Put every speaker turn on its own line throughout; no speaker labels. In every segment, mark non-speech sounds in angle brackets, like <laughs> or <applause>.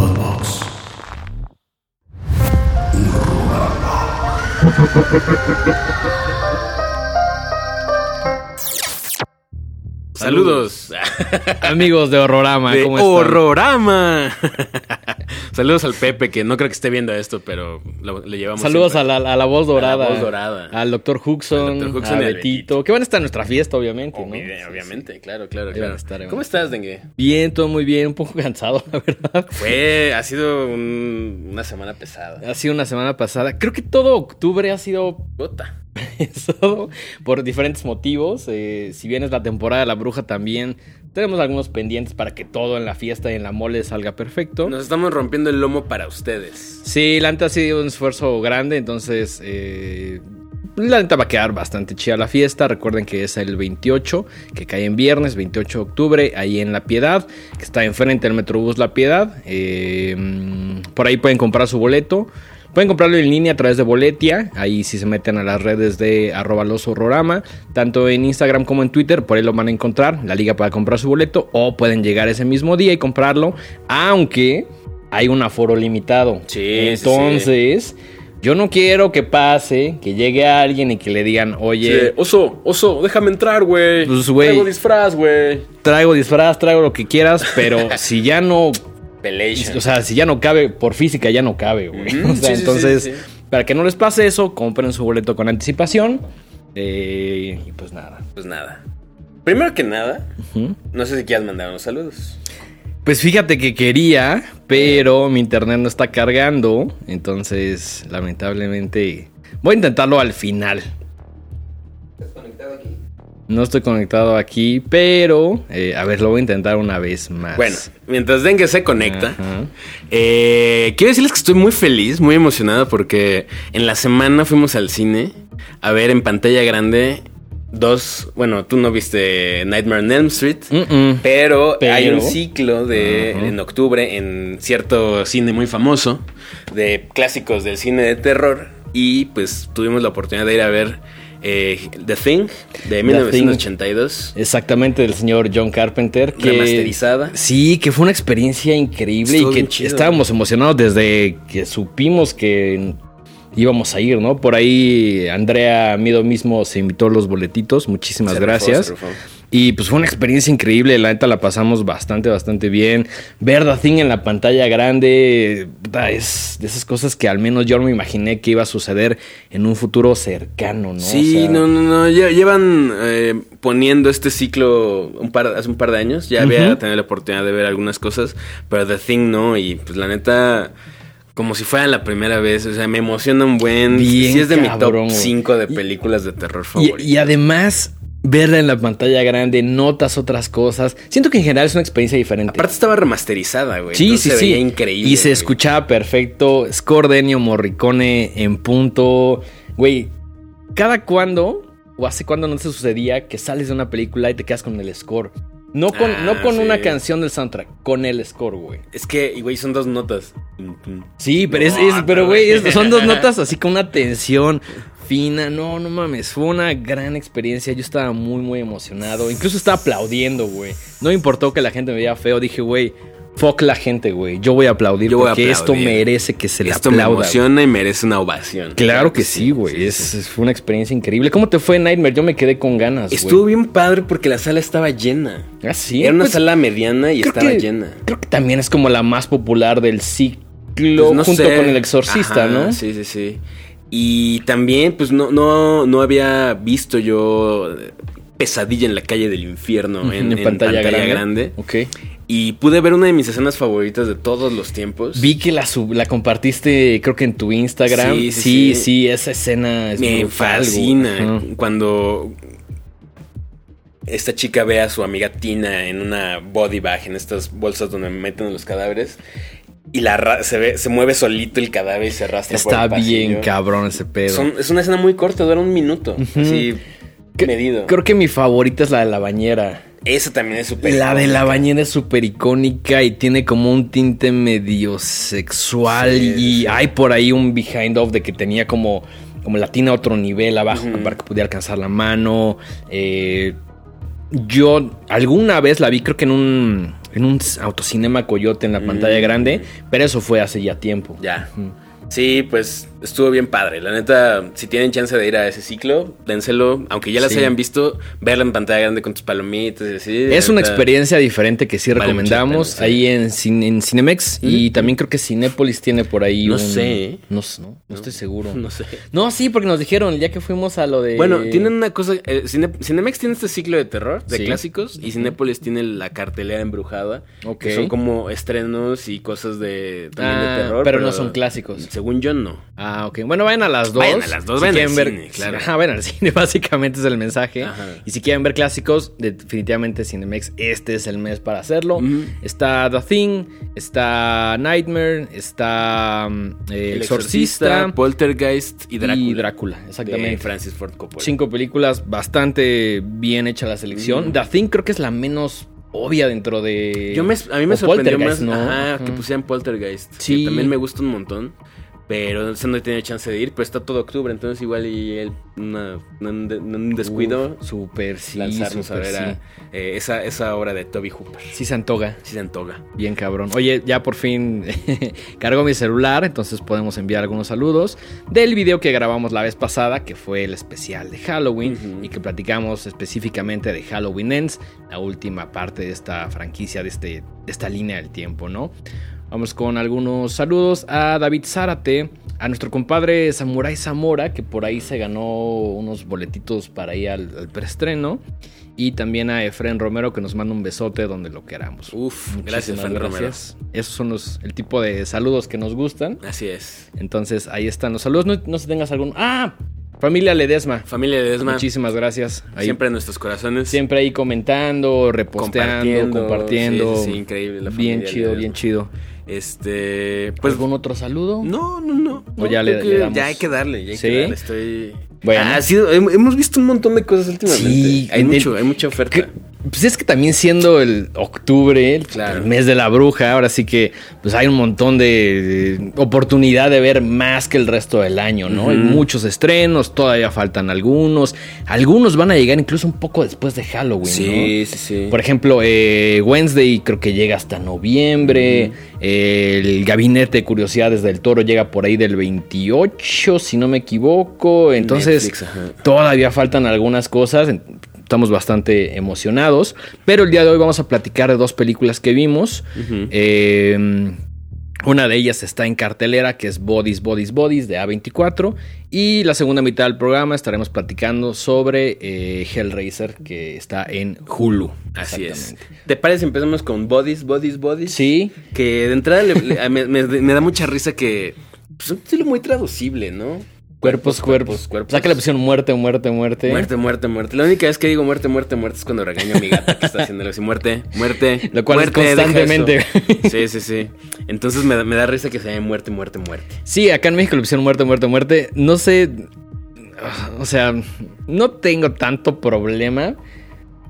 Podbox.
Saludos. <laughs>
Amigos de Horrorama,
De
¿cómo están?
Horrorama. Saludos al Pepe, que no creo que esté viendo esto, pero lo- le llevamos.
Saludos a la, a la voz dorada.
voz dorada.
Al doctor Huxon.
Al Dr. Huxon
a
y al
Betito. Que van a estar en nuestra fiesta, obviamente. ¿no?
Obvi- Obviamente, claro, claro,
a estar,
¿Cómo
a
estás, Dengue?
Bien, todo muy bien. Un poco cansado, <laughs> la verdad.
Fue, ha sido un- una semana pesada.
Ha sido una semana pasada. Creo que todo octubre ha sido <laughs> pesado por diferentes motivos. Eh, si bien es la temporada de la bruja también, tenemos algunos pendientes para que todo en la fiesta y en la mole salga perfecto.
Nos estamos rompiendo el lomo para ustedes.
Sí, la neta ha sido un esfuerzo grande, entonces eh, la neta va a quedar bastante chida la fiesta. Recuerden que es el 28, que cae en viernes, 28 de octubre, ahí en La Piedad, que está enfrente del Metrobús La Piedad. Eh, por ahí pueden comprar su boleto. Pueden comprarlo en línea a través de Boletia. Ahí si se meten a las redes de arroba los horrorama. Tanto en Instagram como en Twitter. Por ahí lo van a encontrar. La liga para comprar su boleto. O pueden llegar ese mismo día y comprarlo. Aunque hay un aforo limitado.
Sí, sí,
Entonces, yo no quiero que pase, que llegue alguien y que le digan, oye,
Sí, oso, oso, déjame entrar, güey.
Pues, güey.
Traigo disfraz, güey.
traigo disfraz, traigo lo que quieras, pero <laughs> si ya no,
Pelation.
o sea, si ya no cabe, por física ya no cabe, güey. <laughs> O sea,
sí,
entonces,
sí, sí.
para que no les pase eso, compren su boleto con anticipación. eh, y pues nada.
Pues nada. Primero que nada, no sé si quieras mandar unos saludos.
Pues fíjate que quería, pero mi internet no está cargando. Entonces, lamentablemente, voy a intentarlo al final. No estoy conectado aquí, pero eh, a ver, lo voy a intentar una vez más.
Bueno, mientras Dengue se conecta, eh, quiero decirles que estoy muy feliz, muy emocionado porque en la semana fuimos al cine a ver en pantalla grande dos, bueno, tú no viste Nightmare on Elm Street,
Mm-mm.
pero,
Pero-
hay un ciclo de en octubre en cierto cine muy famoso de clásicos del cine de terror y pues tuvimos la oportunidad de ir a ver eh, The Thing de 1982.
Exactamente, del señor John Carpenter. Que,
Remasterizada.
Sí, que fue una experiencia increíble
Estuvo
y que estábamos emocionados desde que supimos que íbamos a ir, ¿no? Por ahí Andrea Mido mismo se invitó los boletitos. Muchísimas
Se
gracias.
se rifó.
Y pues fue una experiencia increíble, la neta la pasamos bastante, bastante bien. Ver The Thing en la pantalla grande es de esas cosas que al menos yo no me imaginé que iba a suceder en un futuro cercano, ¿no?
Sí,
O sea,
no, no, no. lle- Llevan eh, poniendo este ciclo un par, hace un par de años. Ya había
Ujú.
tenido la oportunidad de ver algunas cosas, pero The Thing no. Y pues la neta, como si fuera la primera vez. O sea, me emociona un buen.
Bien
sí, es de mi
cabrón,
top
güey.
5 de películas de terror
Y,
favoritas.
y además, verla en la pantalla grande, notas otras cosas. Siento que en general es una experiencia diferente.
Aparte estaba remasterizada, güey.
sí, sí, sí.
increíble.
Y se
güey.
escuchaba perfecto. Score de Ennio Morricone en punto. Güey, ¿cada cuándo o hace cuándo no se sucedía que sales de una película y te quedas con el score? No con,
Ah,
no con
sí.
una canción del soundtrack, con el score, güey.
Es que, güey, son dos notas.
Sí, pero, es,
No,
es- pero güey. es- son dos notas así con una tensión fina. No, no mames, fue una gran experiencia. Yo estaba muy, muy emocionado. Incluso estaba aplaudiendo, güey. No me importó que la gente me veía feo. Dije, güey, fuck la gente, güey. Yo voy a aplaudir
Yo voy a
porque esto merece que se le
Esto me
aplauda.
emociona y merece una ovación.
Claro que sí, güey. Es, fue una experiencia increíble. ¿Cómo te fue Nightmare? Yo me quedé con ganas, güey.
Estuvo bien padre porque la sala estaba llena.
Ah, sí.
Era una
Pues,
sala mediana y estaba
que-
llena.
Creo que también es como la más popular del ciclo
Pues no
junto
sé.
con el exorcista,
Ajá,
¿no?
Sí, sí, sí. Y también, pues no, no, no había visto yo eh, Pesadilla en la calle del infierno en, en pantalla, grande. Y pude ver una de mis escenas favoritas de todos los tiempos.
Vi que la, sub- la compartiste, creo que en tu Instagram.
Sí,
Sí,
sí,
sí,
sí.
esa escena es
Me
brutal,
fascina cuando esta chica ve a su amiga Tina en una body bag, en estas bolsas donde meten los cadáveres. Y la se ve, se mueve solito el cadáver y se arrastra por
Está
el
bien cabrón ese pedo.
Son- es una escena muy corta, dura un minuto. Así
Que-
medido.
Creo que mi favorita es la de la bañera.
Esa también es súper.
La de la bañera es súper icónica y tiene como un tinte medio sexual
Sí,
y
sí.
hay por ahí un behind of de que tenía como, como la tina a otro nivel abajo para que pudiera alcanzar la mano. Eh, yo alguna vez la vi creo que en un, en un autocinema Coyote en la pantalla
Mm.
grande, pero eso fue hace ya tiempo.
Ya. Sí, pues estuvo bien padre. La neta, si tienen chance de ir a ese ciclo, dénselo. Aunque ya las
Sí.
hayan visto, verla en pantalla grande con tus palomitas y así.
Es una experiencia diferente que sí recomendamos
sí.
ahí en, Cin- en Cinemex y también creo que Cinépolis tiene por ahí
No
un-
sé, ¿eh?
No, sé, no, no estoy seguro.
No sé.
No, sí, porque nos dijeron día que fuimos a lo de...
Bueno, tienen una cosa. eh, Cine- Cinemex tiene este ciclo de terror, de
Sí.
clásicos, y Cinépolis tiene la cartelera embrujada.
Ok.
Que son como estrenos y cosas de, también
Ah,
de terror.
pero no son clásicos.
Según yo, no.
Ah, ok. Bueno, vayan a las dos.
Vayan a las dos, vayan al cine, claro.
Ajá, vayan al <laughs> cine, básicamente es el mensaje.
Ajá.
Y si quieren ver clásicos, definitivamente Cinemex, este es el mes para hacerlo. Está The Thing, está Nightmare, está mm, eh, El Exorcista,
Poltergeist y Drácula.
y Drácula,
De
exactamente.
Francis Ford Coppola.
Cinco películas, bastante bien hecha la selección. The Thing creo que es la menos obvia dentro de...
Yo me, a mí me sorprendió más que pusieran Poltergeist.
Sí.
Que también me gusta un montón. Pero ese no he tenido chance de ir, pero está todo octubre, entonces igual y él, una, un, de- un descuido,
Uf, súper, sí,
lanzarnos a ver
sí.
eh, esa, esa obra de Toby Hooper.
Sí se antoga.
Sí se antoga.
Bien cabrón. Oye, ya por fin <laughs> cargo mi celular, entonces podemos enviar algunos saludos del video que grabamos la vez pasada, que fue el especial de Halloween y que platicamos específicamente de Halloween Ends, la última parte de esta franquicia, de, este, de esta línea del tiempo, ¿no? Vamos con algunos saludos a David Zárate, a nuestro compadre Samurai Zamora, que por ahí se ganó unos boletitos para ir al, al preestreno. Y también a Efren Romero, que nos manda un besote donde lo queramos.
Uf,
Muchísimas
gracias, Fran Romero.
Esos son los, el tipo de saludos que nos gustan.
Así es.
Entonces, ahí están los saludos. No, si tengas algún. ¡Ah! Familia Ledesma.
Familia de Desma,
Muchísimas gracias. Ahí,
siempre en nuestros corazones.
siempre ahí comentando, reposteando, compartiendo.
Sí, sí, sí, increíble. la
bien
familia
chido,
Ledesma.
bien chido.
Este, pues
¿Algún otro saludo?
No, no, no.
O
no,
ya le- damos-
Ya hay que darle, ya hay
¿Sí?
que darle. Estoy.
Bueno.
Ah, ha sido- hem- hemos visto un montón de cosas últimamente.
Sí,
hay mucho, hay mucha oferta.
Pues es que también siendo el octubre, el,
Claro.
mes de la bruja, ahora sí que pues hay un montón de, oportunidad de ver más que el resto del año, ¿no? Hay muchos estrenos, todavía faltan algunos. Algunos van a llegar incluso un poco después de Halloween,
Sí, sí, sí.
¿no? Por ejemplo, eh, Wednesday creo que llega hasta noviembre. El Gabinete de Curiosidades del Toro llega por ahí del 28, si no me equivoco. Entonces,
Netflix.
Todavía faltan algunas cosas. Estamos bastante emocionados. Pero el día de hoy vamos a platicar de dos películas que vimos. Eh, una de ellas está en cartelera, que es Bodies, Bodies, Bodies de A24. Y la segunda mitad del programa estaremos platicando sobre eh, Hellraiser, que está en Hulu.
Así es. ¿Te parece? Empezamos con Bodies, Bodies, Bodies.
Sí,
Que de entrada le- le- me, me- me da mucha risa que. Pues es un título muy traducible, ¿no?
Cuerpos, cuerpos.
cuerpos.
O sea que le pusieron muerte, muerte, muerte.
Muerte, muerte, muerte. La única vez que digo muerte, muerte, muerte es cuando regaño a mi gata que está haciéndolo así. Muerte, muerte. <laughs>
Lo cual es
muerte,
constantemente.
Sí, sí, sí. Entonces me da, me da risa que se llame muerte, muerte, muerte.
Sí, acá en México le pusieron muerte, muerte, muerte. No sé. O sea, no tengo tanto problema.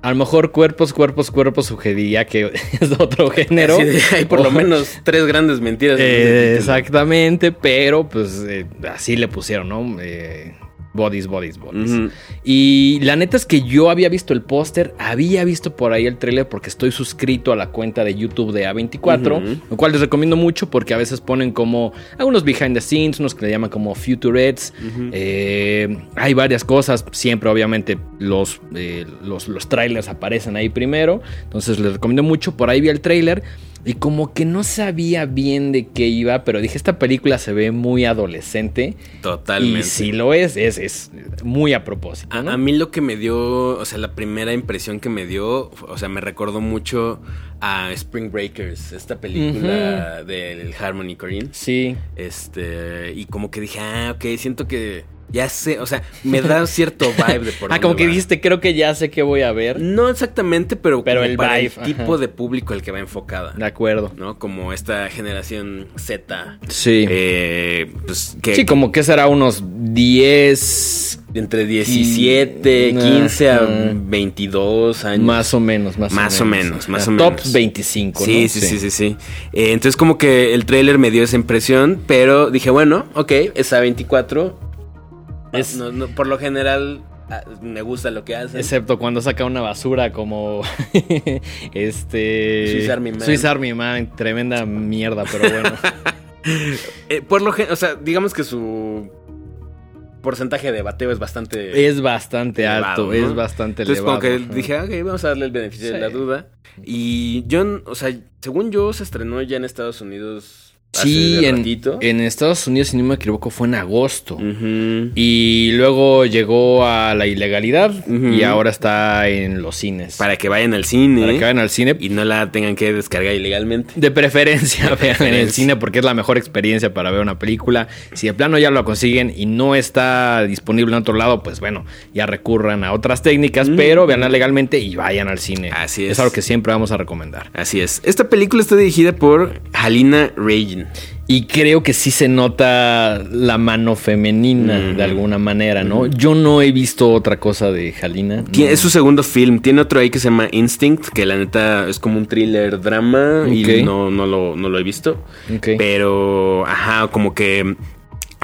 A lo mejor cuerpos, cuerpos, cuerpos sugeriría que <laughs> es de otro género.
De- hay por lo <laughs> menos tres grandes mentiras.
Eh, exactamente, pero pues eh, así le pusieron, ¿no? Eh, bodies, bodies, bodies. Y la neta es que yo había visto el póster, había visto por ahí el tráiler porque estoy suscrito a la cuenta de YouTube de A24,
Ujú.
lo cual les recomiendo mucho porque a veces ponen como algunos behind the scenes, unos que le llaman como futurettes.
Ujú.
Eh, hay varias cosas, siempre obviamente los, eh, los, los trailers aparecen ahí primero, entonces les recomiendo mucho, por ahí vi el trailer y como que no sabía bien de qué iba, pero dije, esta película se ve muy adolescente
Totalmente.
y si lo es, es, es muy a propósito.
A,
¿no?
a mí lo que me dio, o sea, la primera impresión que me dio, o sea, me recordó mucho a Spring Breakers, esta película del Harmony Korine.
Sí,
Este, y como que dije, ah, ok, siento que ya sé, o sea, me da <laughs> cierto vibe de por
ah, como que
va.
dijiste, creo que ya sé qué voy a ver.
No exactamente, pero,
Pero el
para
vibe,
el tipo
ajá.
de público al que va enfocada.
De acuerdo.
¿No? Como esta generación Z.
Sí.
eh, pues que
sí, como que será unos 10
entre 17,
Mm,
15 a
ajá.
22 años.
Más o menos, más,
Más
o menos.
menos, más
Ah,
o
Top
menos.
25,
Sí,
¿no?
sí, sí, sí, sí. Eh, entonces como que el tráiler me dio esa impresión, pero dije, bueno, ok, es A24.
Es-
No, no, por lo general ah, me gusta lo que hace.
Excepto cuando saca una basura como <laughs> este
Swiss Army Man.
Swiss Army Man, tremenda mierda, pero bueno. <laughs>
Eh, por lo gen- o sea, digamos que su porcentaje de bateo es bastante...
es bastante
Elevado,
alto,
¿no?
es bastante
Entonces
elevado.
como que dije, "Ah, ok, vamos a darle el beneficio de la duda. Y yo, o sea, según yo, se estrenó ya en Estados Unidos
Sí, en, Estados Unidos, si no me equivoco, fue en agosto. Y luego llegó a la ilegalidad y ahora está en los cines.
Para que vayan al cine.
Para que vayan al cine.
Y no la tengan que descargar ilegalmente.
De preferencia, <laughs> vean en el cine porque es la mejor experiencia para ver una película. Si de plano ya lo consiguen y no está disponible en otro lado, pues bueno, ya recurran a otras técnicas, pero veanla legalmente y vayan al cine.
Así es.
Es algo que siempre vamos a recomendar.
Así es. Esta película está dirigida por Halina
Y creo que sí se nota la mano femenina de alguna manera, ¿no? Yo no he visto otra cosa de no.
Es su segundo film. Tiene otro ahí que se llama Instinct, que la neta es como un thriller drama y no, no, lo, no lo he visto. Pero, ajá, como que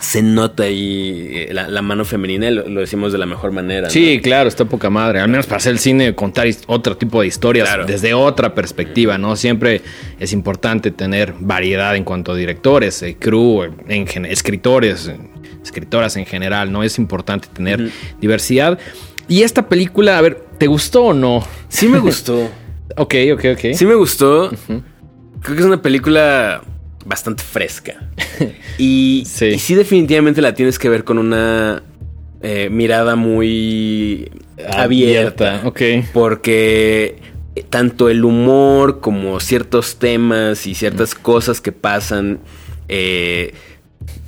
se nota ahí eh, la, la mano femenina, lo, lo decimos de la mejor manera. ¿no?
Sí, claro, está poca madre. Al menos para hacer el cine, contar otro tipo de historias
Claro.
desde otra perspectiva, ¿no? Siempre es importante tener variedad en cuanto a directores, eh, crew, eh, en escritores, eh, escritoras en general, ¿no? Es importante tener diversidad. Y esta película, a ver, ¿te gustó o no?
Sí me gustó. <laughs>
Ok, ok, ok.
Sí me gustó. Creo que es una película bastante fresca. <laughs> Y
Sí.
y sí definitivamente la tienes que ver con una eh, mirada muy abierta.
Ok.
Porque tanto el humor como ciertos temas y ciertas cosas que pasan, eh,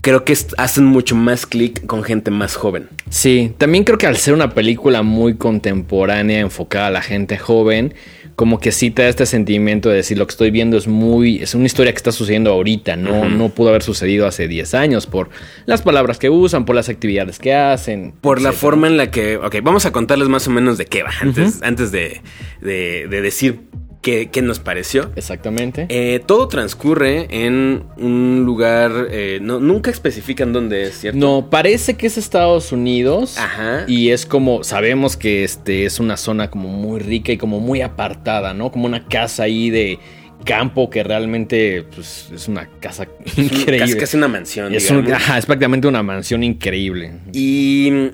creo que hacen mucho más clic con gente más joven.
Sí, también creo que al ser una película muy contemporánea, enfocada a la gente joven, como que sí te da este sentimiento de decir lo que estoy viendo es muy, es una historia que está sucediendo ahorita, no, no pudo haber sucedido hace 10 años por las palabras que usan, por las actividades que hacen.
Por la forma en la que. Ok, vamos a contarles más o menos de qué va. Antes, antes de, de- de decir qué, qué nos pareció.
Exactamente.
Eh, todo transcurre en un lugar. eh, no, nunca especifican dónde es, ¿cierto?
No, parece que es Estados Unidos.
Ajá.
Y es como, sabemos que este es una zona como muy rica y como muy apartada, ¿no? Como una casa ahí de campo que realmente pues, es una casa <laughs>
Es
increíble.
Casi, casi una mansión.
Es, un- ajá, es prácticamente una mansión increíble.
Y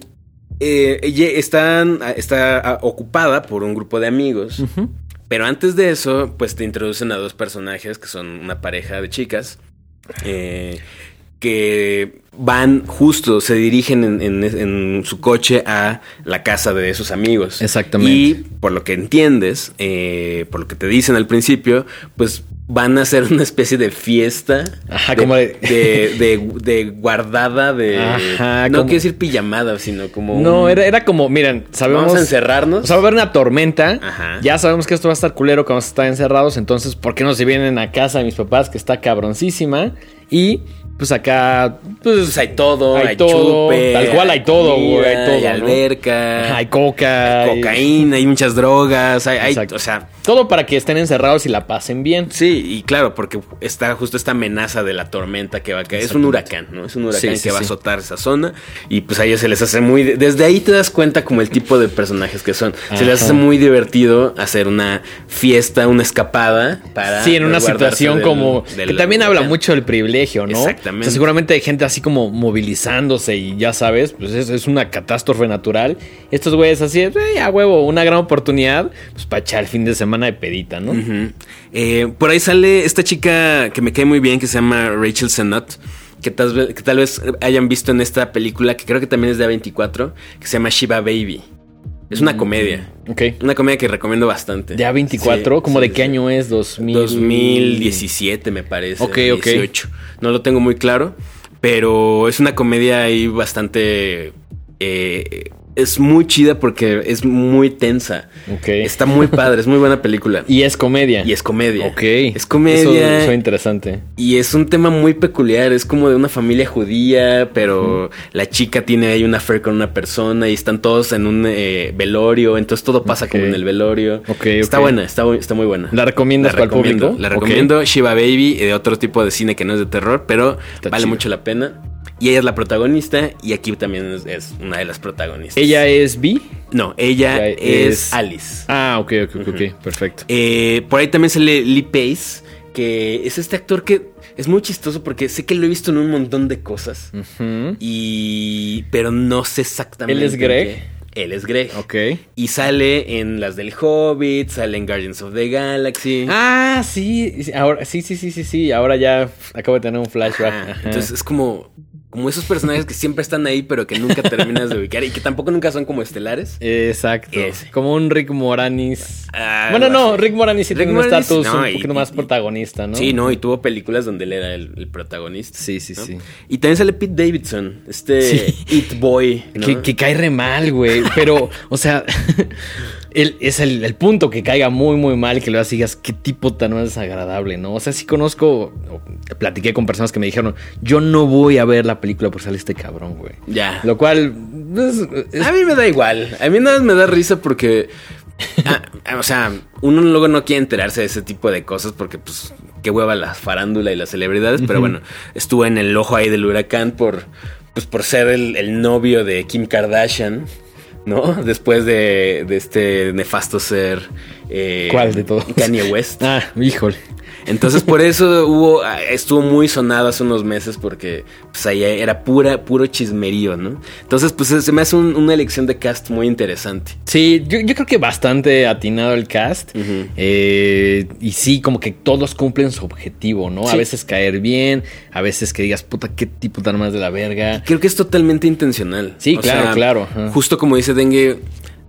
eh, está ah, ocupada por un grupo de amigos. Pero antes de eso, pues te introducen a dos personajes que son una pareja de chicas. eh, que van justo, se dirigen en, en- en su coche a la casa de sus amigos.
Exactamente.
Y por lo que entiendes, eh, por lo que te dicen al principio, pues van a hacer una especie de fiesta.
Ajá, como de-
de, de- de guardada, de...
Ajá,
no
como-
quiero decir pijamada, sino como...
No,
un-
era, era como, miren, sabemos...
Vamos a encerrarnos.
O sea, va a haber una tormenta.
Ajá.
Ya sabemos que esto va a estar culero cuando vamos a estar encerrados. Entonces, ¿por qué no se vienen a casa de mis papás que está cabroncísima? Y pues acá, pues,
Pues hay todo, hay,
Hay todo,
chupe,
tal cual hay todo, güey, hay todo,
Hay
¿no?
alberca,
hay coca.
hay cocaína, hay muchas drogas, hay, o sea,
Todo para que estén encerrados y la pasen bien.
sí, y claro, porque está justo esta amenaza de la tormenta que va a caer. Es un huracán, ¿no? Es un huracán
Sí, sí,
que va a azotar esa zona y pues a ellos se les hace muy... Desde ahí te das cuenta como el tipo de personajes que son. Se les hace muy divertido hacer una fiesta, una escapada para...
Sí, en una situación
del-
como...
del
que también habla mucho del privilegio, ¿no?
Exactamente.
O sea, seguramente hay gente así como movilizándose y ya sabes, pues es, es una catástrofe natural. Estos güeyes así, eh, a huevo, una gran oportunidad, pues para echar el fin de semana de pedita, ¿no?
Eh, por ahí sale esta chica que me cae muy bien, que se llama Rachel Sennott. Que tal, vez, que tal vez hayan visto en esta película, que creo que también es de A24, que se llama Shiva Baby. Es una comedia.
Ok.
Una comedia que recomiendo bastante.
Ya 24,
Sí,
¿como
sí,
de qué año es? 2000...
2017 me parece.
Ok, ok.
18. No lo tengo muy claro, pero es una comedia ahí bastante... eh, es muy chida porque es muy tensa. Está muy padre, es muy buena película. <laughs>
Y es comedia.
Y es comedia.
Ok.
Es comedia.
Eso, eso interesante.
Y es un tema muy peculiar, es como de una familia judía, pero la chica tiene ahí una affair con una persona y están todos en un eh, velorio, entonces todo pasa como en el velorio. Está buena, está, está muy buena.
¿La recomiendas para el
recomiendo,
público?
La recomiendo, Shiva Baby y de otro tipo de cine que no es de terror, pero
Está
vale
chido.
mucho la pena. Y ella es la protagonista y aquí también es, es una de las protagonistas.
¿Ella es B?
No, ella es,
es-
Alice.
Ah, ok, ok, ok, ok, perfecto.
Eh, por ahí también sale Lee Pace, que es este actor que es muy chistoso porque sé que lo he visto en un montón de cosas. Y. Pero no sé exactamente.
¿Él es Greg?
Él es Greg.
Ok.
Y sale en las del Hobbit, sale en Guardians of the Galaxy.
Ah, sí, sí, ahora, sí, sí, sí, sí, sí, ahora ya acabo de tener un flashback.
Ajá.
Ajá.
Entonces es como. Como esos personajes que siempre están ahí, pero que nunca terminas de ubicar y que tampoco nunca son como estelares.
Exacto.
Ese.
Como un Rick Moranis.
Ah,
bueno, no. Rick Moranis sí
Rick
tiene un estatus
no,
un poquito
y-
más
y-
protagonista, ¿no?
Sí, no, y tuvo películas donde él era el, el protagonista.
Sí, sí,
¿no?
sí.
Y también sale Pete Davidson, este
Sí.
It Boy. ¿no?
Que, que cae re mal, güey. Pero, o sea, <laughs> el- es el, el punto que caiga muy, muy mal, que luego digas, qué tipo tan desagradable, ¿no? O sea, sí conozco, platiqué con personas que me dijeron, yo no voy a ver la película por salir este cabrón, güey.
Ya.
Lo cual, es- es-
A mí me da igual. A mí nada más me da risa porque. <laughs> ah, o sea, uno luego no quiere enterarse de ese tipo de cosas porque, pues, qué hueva la farándula y las celebridades. Pero bueno, estuvo en el ojo ahí del huracán por, pues, por ser el, el novio de Kim Kardashian, ¿no? <laughs> Después de, de este nefasto ser. eh,
¿Cuál de todos?
Kanye West.
ah, híjole.
Entonces por eso hubo, estuvo muy sonado hace unos meses porque pues ahí era pura, puro chismerío, ¿no? Entonces pues se me hace un- una elección de cast muy interesante.
Sí, yo, yo creo que bastante atinado el cast. Eh, y sí, como que todos cumplen su objetivo, ¿no? A veces caer bien, a veces que digas, puta, qué tipo tan más de la verga.
Creo que es totalmente intencional.
Sí, claro, claro.
Justo como dice Dengue,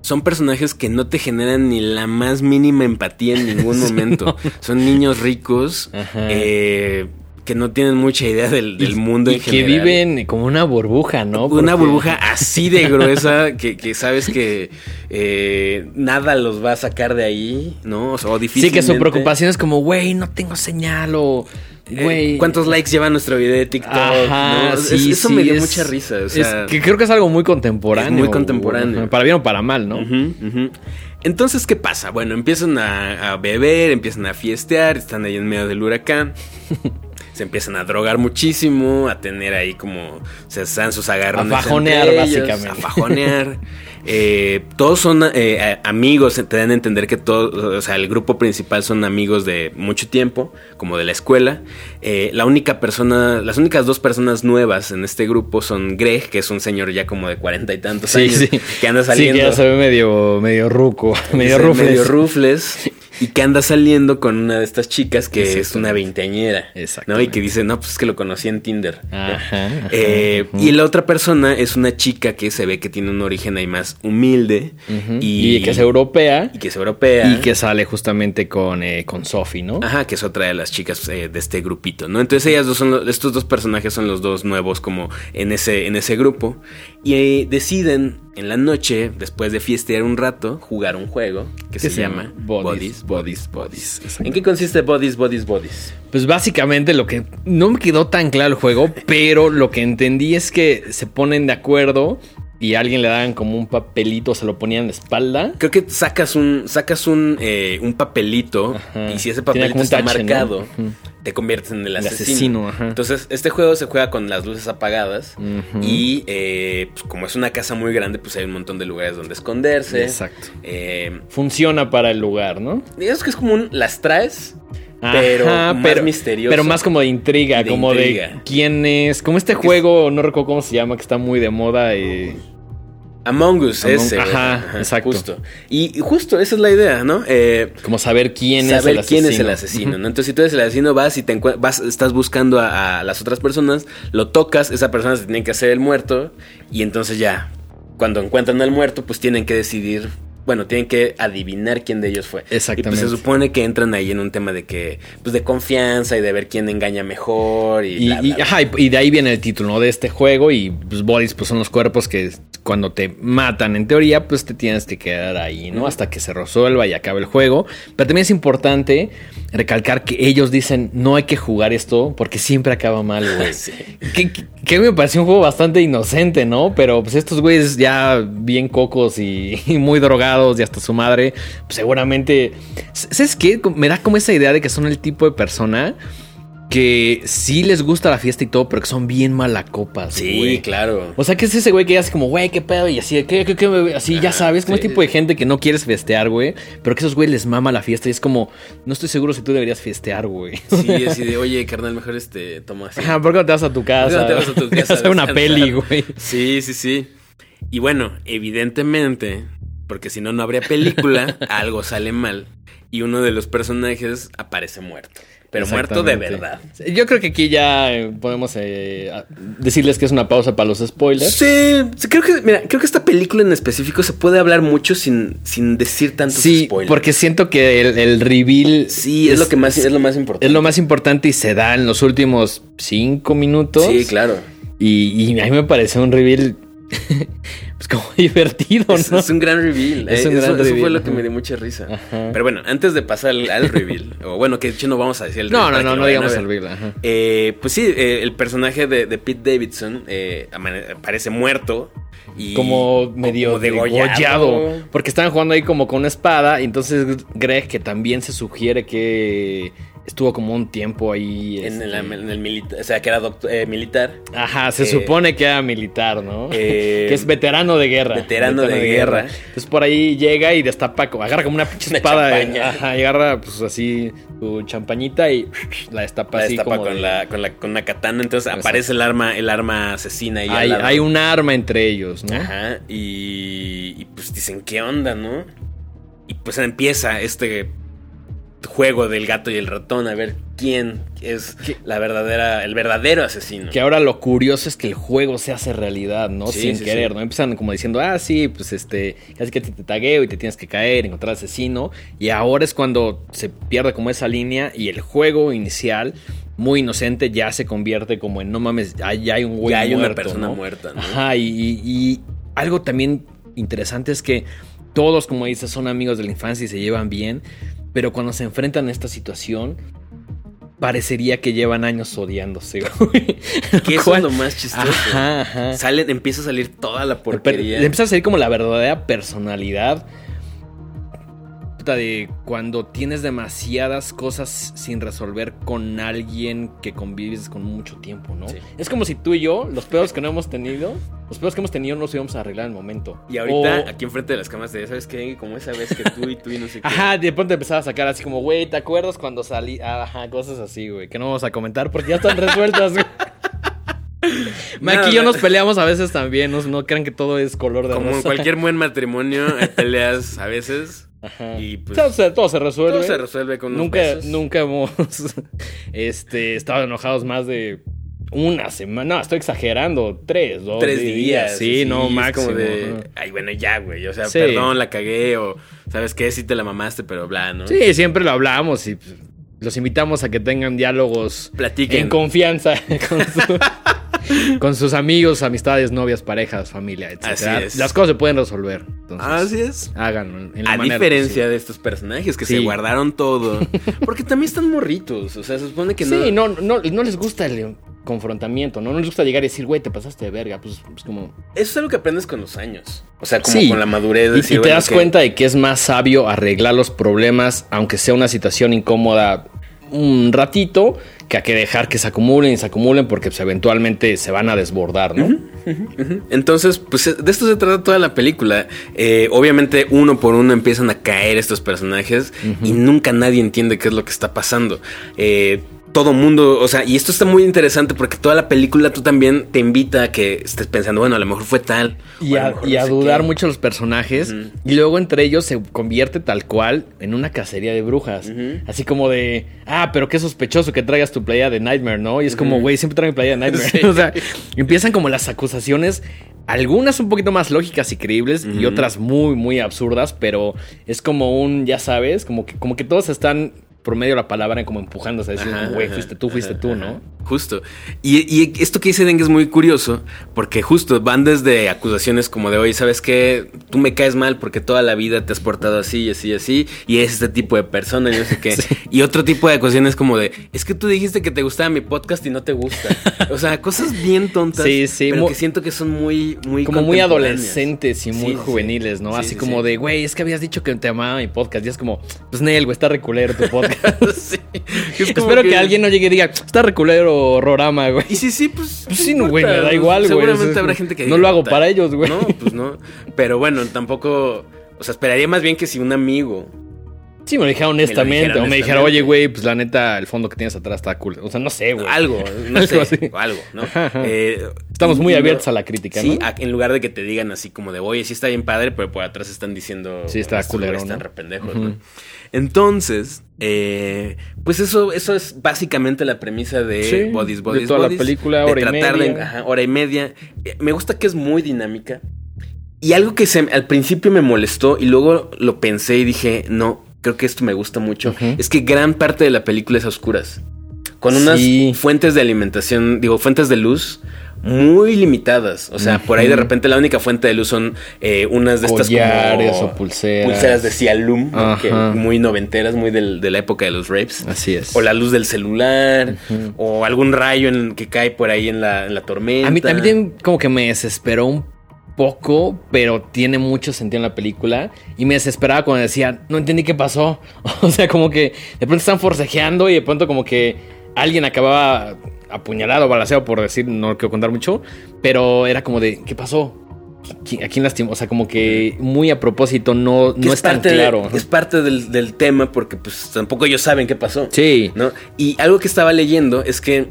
son personajes que no te generan ni la más mínima empatía en ningún <laughs> momento. Son niños ricos
Ajá.
eh, que no tienen mucha idea del, del
Y-
mundo
y
en
que
general.
viven como una burbuja, ¿no?
Una
Porque-
burbuja así de gruesa que, que sabes que eh, nada los va a sacar de ahí, ¿no? O, sea, o
Sí,
difícilmente.
que su preocupación es como, güey, no tengo señal o,
Eh,
güey.
¿Cuántos likes lleva nuestro video de TikTok?
Ajá, sí,
eso
sí,
me dio
es-
mucha risa. O sea,
es que creo que es algo muy contemporáneo.
Muy contemporáneo.
Para bien o para mal, ¿no?
Entonces, ¿qué pasa? Bueno, empiezan a, a beber, empiezan a fiestear, están ahí en medio del huracán. <laughs> se empiezan a drogar muchísimo, a tener ahí como se dan sus agarrones.
A fajonear,
entre ellos,
básicamente.
A fajonear. <laughs> Eh, todos son eh, amigos, te dan a entender que todos, o sea, el grupo principal son amigos de mucho tiempo, como de la escuela. Eh, la única persona, las únicas dos personas nuevas en este grupo son Greg, que es un señor ya como de cuarenta y tantos
Sí,
años,
sí.
que anda
Sí,
saliendo.
que ya se ve medio, medio ruco, <laughs> medio rufles.
medio rufles, <laughs> y que anda saliendo con una de estas chicas que es una veinteañera. ¿no? Y que dice, no, pues es que lo conocí en Tinder. ¿no?
Ajá, ajá,
Eh. Y la otra persona es una chica que se ve que tiene un origen ahí más humilde. Y,
y, que es europea
y que es europea.
y que sale justamente con, eh, con Sophie, ¿no?
Ajá, que es otra de las chicas eh, de este grupito, ¿no? Entonces ellas dos son los- estos dos personajes son los dos nuevos como en ese, en ese grupo. Y eh, deciden en la noche, después de fiestear un rato, jugar un juego que se,
se
llama? Bodies,
Bodies,
Bodies. ¿En qué consiste Bodies, Bodies, Bodies?
Pues básicamente lo que no me quedó tan claro el juego, pero lo que entendí es que se ponen de acuerdo y a alguien le daban como un papelito, se lo ponían en la espalda.
Creo que sacas un, sacas un, eh, un papelito
Ajá.
y si ese papelito está marcado, te conviertes en el
El
asesino.
asesino, ajá.
Entonces, este juego se juega con las luces apagadas y eh, pues, como es una casa muy grande, pues hay un montón de lugares donde esconderse.
Exacto.
Eh,
Funciona para el lugar, ¿no?
digamos que es como un las traes,
Ajá,
pero más misterioso.
Pero más como de intriga,
De
como
intriga.
de quién es. Como este juego, no recuerdo cómo se llama, que está muy de moda. eh,
Among Us,
Among-
ese.
ajá, exacto.
Justo. Y, y justo esa es la idea, ¿no? Eh,
como saber quién
saber
es el asesino.
quién es el asesino, ¿no? Entonces, si tú eres el asesino, vas y te vas, estás buscando a, a las otras personas, lo tocas, esa persona se tiene que hacer el muerto, y entonces ya, cuando encuentran al muerto, pues tienen que decidir. Bueno, tienen que adivinar quién de ellos fue.
Exactamente.
Y pues se supone que entran ahí en un tema de que, pues de confianza y de ver quién engaña mejor y,
Y,
bla,
y-
bla,
ajá, y- y de ahí viene el título ¿no? de este juego. Y pues, bodies pues, son los cuerpos que cuando te matan, en teoría, pues te tienes que quedar ahí, ¿no? Hasta que se resuelva y acabe el juego. Pero también es importante recalcar que ellos dicen no hay que jugar esto porque siempre acaba mal, <laughs> güey.
Sí.
que, que- me pareció un juego bastante inocente, ¿no? Pero pues estos güeyes ya bien cocos y, <laughs> y muy drogados y hasta su madre, pues, seguramente. ¿Sabes qué? Me da como esa idea de que son el tipo de persona que sí les gusta la fiesta y todo, pero que son bien malacopas.
Sí,
güey.
claro.
O sea, que es ese güey que hace como, güey, qué pedo, y así, ¿qué, qué, qué? así, ya
Ah,
sabes, como
sí.
tipo de gente que no quieres festear, güey, pero que esos güey les mama la fiesta y es como, no estoy seguro si tú deberías festear, güey.
Sí, <laughs> así de, oye, carnal, mejor este, toma así.
Ajá, ¿por qué no te vas a tu casa?
¿Por qué no te vas a tu <laughs> casa
hacer una peli, güey.
Sí, sí, sí. Y bueno, evidentemente, porque si no, no habría película, <laughs> algo sale mal. Y uno de los personajes aparece muerto. Pero muerto de verdad.
Yo creo que aquí ya eh, podemos eh, decirles que es una pausa para los spoilers.
Sí, creo que, mira, creo que esta película en específico se puede hablar mucho sin, sin decir tantos
Sí,
spoilers.
porque siento que el, el reveal
Sí, es, lo que más, es lo más importante.
es lo más importante y se da en los últimos cinco minutos.
Sí, claro.
Y, y a mí me pareció un reveal <laughs> pues como <laughs> divertido, ¿no?
es un gran reveal.
Es
eh,
un
eso,
gran
eso
reveal,
fue lo que me dio mucha risa.
Ajá.
Pero bueno, antes de pasar al, al reveal, <laughs> o bueno, que de hecho no vamos a decir el
No,
reveal
no, no, no digamos el reveal. ajá.
Eh, pues sí, eh, el personaje de, de Pete Davidson eh, amane- parece muerto. Y
Como medio
como
degollado. Porque estaban jugando ahí como con una espada. Y entonces Greg, que también se sugiere que estuvo como un tiempo ahí.
En,
este,
el, en el militar, o sea, que era doctor- eh, militar.
Ajá, se
Eh,
supone que era militar, ¿no?
eh, <laughs>
que es veterano de guerra.
veterano de guerra.
Entonces por ahí llega y destapa, agarra como una pinche espada.
champaña.
Ajá, y agarra pues así su champañita y la destapa
La
así
destapa
como
con,
de-
la, con, la, con una katana. Entonces
Exacto.
aparece el arma, el arma asesina al
Hay, hay un arma entre ellos, ¿no?
Ajá. Y, y pues dicen, ¿qué onda, no? Y pues empieza este juego del gato y el ratón a ver quién es
¿Qué?
la verdadera, el verdadero asesino.
Que ahora lo curioso es que el juego se hace realidad, ¿no?
Sí,
Sin
sí,
querer,
sí.
¿no? Empiezan como diciendo, ah, sí, pues este, casi que te, tagueo y te tienes que caer, encontrar al asesino. Y ahora es cuando se pierde como esa línea y el juego inicial, muy inocente, ya se convierte como en, no mames, ya, ya hay un güey
ya hay una persona
¿no?
muerta, ¿no?
Ajá, y, y- y algo también interesante es que todos, como dices, son amigos de la infancia y se llevan bien, pero cuando se enfrentan a esta situación, parecería que llevan años odiándose, <laughs> güey.
Que eso es lo más chistoso.
Ajá, ajá.
Sale, empieza a salir toda la porquería.
empieza a salir como la verdadera personalidad de cuando tienes demasiadas cosas sin resolver con alguien que convives con mucho tiempo, ¿no?
Sí.
Es como si tú y yo, los pedos que no hemos tenido, los pedos que hemos tenido no los íbamos a arreglar en el momento.
Y ahorita,
O-
aquí enfrente de las cámaras, te ¿sabes qué? Como esa vez que tú y tú y no sé qué.
Ajá, de pronto empezaba a sacar así como, güey, ¿te acuerdas cuando salí? Ajá, cosas así, güey, que no vamos a comentar porque ya están resueltas, güey. <laughs> Maki y yo nos peleamos a veces también, no, no crean que todo es color de
Como en cualquier buen matrimonio, hay peleas a veces.
Ajá.
Y pues.
todo, se, todo se resuelve.
todo se resuelve con unos
nunca,
besos.
nunca hemos <laughs> este, estado enojados más de una semana. No, estoy exagerando. Tres, dos
tres días.
Sí, no, máximo.
como de, ay, bueno, ya, güey. O sea,
Sí.
perdón, la cagué. O, ¿sabes qué? Sí te la mamaste, pero bla, ¿no?
Sí, siempre lo hablamos y pues, los invitamos a que tengan diálogos
Platiquen.
en confianza <laughs> con, su- <laughs> con sus amigos, amistades, novias, parejas, familia, etc.
Así es.
Las cosas se pueden resolver. Entonces,
Así es.
háganlo. en la
A
manera
diferencia
posible.
de estos personajes que
Sí.
se guardaron todo. <laughs> Porque también están morritos. O sea, se supone que no.
Sí, no, no, no les gusta el confrontamiento, ¿no? No les gusta llegar y decir, güey, te pasaste de verga. Pues, pues como.
Eso es algo que aprendes con los años. O sea, como
Sí.
con la madurez. de
Y,
decir,
y te
bueno,
das
que-
cuenta de que es más sabio arreglar los problemas, aunque sea una situación incómoda un ratito, que a que dejar que se acumulen y se acumulen porque pues, eventualmente se van a desbordar, ¿no?
Entonces, pues de esto se trata toda la película. Eh, obviamente, uno por uno empiezan a caer estos personajes y nunca nadie entiende qué es lo que está pasando. Eh, todo mundo, o sea, y esto está muy interesante porque toda la película tú también te invita a que estés pensando, bueno, a lo mejor fue tal.
Y a,
mejor
y
no
a
sé
dudar
qué.
mucho los personajes. Y luego entre ellos se convierte tal cual en una cacería de brujas. Así como de, ah, pero qué sospechoso que traigas tu playa de Nightmare, ¿no? Y es como, güey, siempre traigo mi playa de <laughs> Nightmare.
Sí. <laughs>
o sea, empiezan como las acusaciones. Algunas un poquito más lógicas y creíbles y otras muy, muy absurdas, pero es como un, ya sabes, como que, como que todos están por medio de la palabra como empujándose a decir, güey, fuiste tú, fuiste
ajá,
tú. ¿no?
Justo. Y, y esto que dice Deng es muy curioso, porque justo van desde acusaciones como de, oye, ¿sabes qué? Tú me caes mal porque toda la vida te has portado así y así y así, y es este tipo de persona y no sé qué. <laughs>
Sí.
Y otro tipo de acusaciones como de, es que tú dijiste que te gustaba mi podcast y no te gusta. <laughs> O sea, cosas bien tontas,
Sí, sí,
pero que siento que son muy, muy
Como muy adolescentes y muy
Sí,
juveniles, ¿no?
Sí,
Así
sí,
como de, güey, es que habías dicho que te amaba mi podcast. Y es como, pues Nel, güey, está reculero tu podcast. <laughs>
Sí. Es
Espero que... alguien no llegue y diga, está reculero Rorama, güey.
Y sí, sí, pues.
Pues
¿qué
sí, no, güey, me da igual, güey.
Seguramente habrá gente que
no
diga,
lo hago para ellos, güey.
No, pues no. Pero bueno, tampoco. O sea, esperaría más bien que si un amigo.
Sí, me lo dijera honestamente.
dijera
o me dijera, oye, güey, pues la neta, el fondo que tienes atrás está cool. O sea, no sé, güey.
Algo, <laughs> no
Algo
sé.
así.
o Algo, ¿no?
Ajá, ajá.
Eh,
Estamos muy abiertos a la crítica,
Sí,
¿no?
a- en lugar de que te digan así como de, oye, sí está bien padre, pero por atrás están diciendo.
Sí, está
"Estos
culero,
Están
¿no?"
re pendejos,
Ujú.
¿no? Entonces, eh, pues eso, eso es básicamente la premisa de
Sí,
Bodies,
de
Bodies,
toda la película,
de
hora y
tratar de-
media.
ajá, hora y media. Eh, Me gusta que es muy dinámica. Y algo que se, al principio me molestó y luego lo pensé y dije, no, creo que esto me gusta mucho, es que gran parte de la película es a oscuras. Con unas
Sí.
fuentes de alimentación, digo, fuentes de luz muy limitadas. O sea, por ahí de repente la única fuente de luz son eh, unas de estas como
o pulseras.
pulseras de Cialum, ¿no? Que muy noventeras, muy del- de la época de los rapes.
Así es.
O la luz del celular, o algún rayo en, que cae por ahí en la, en la tormenta.
A mí también como que me desesperó un poco, pero tiene mucho sentido en la película. Y me desesperaba cuando decía, no entendí qué pasó. <laughs> O sea, como que de pronto están forcejeando y de pronto como que alguien acababa apuñalado balaseado por decir, no quiero contar mucho. Pero era como de, ¿qué pasó? ¿Qui- ¿A quién lastimó? O sea, como que muy a propósito, no, no es, tan
de-
claro.
es parte del, del tema porque pues tampoco ellos saben qué pasó.
Sí.
¿no? Y algo que estaba leyendo es que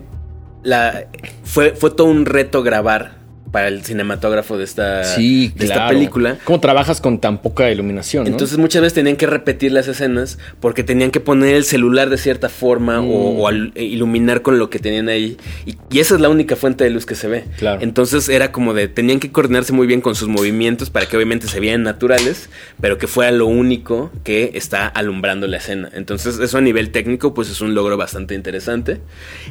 la, fue, fue todo un reto grabar para el cinematógrafo de esta,
Sí,
de esta
claro.
película.
¿Cómo trabajas con tan poca iluminación? no?
Entonces muchas veces tenían que repetir las escenas porque tenían que poner el celular de cierta forma
Mm.
o, o al- e iluminar con lo que tenían ahí. Y, y esa es la única fuente de luz que se ve.
Claro.
Entonces era como de, tenían que coordinarse muy bien con sus movimientos para que obviamente se vieran naturales, pero que fuera lo único que está alumbrando la escena. Entonces eso a nivel técnico pues es un logro bastante interesante.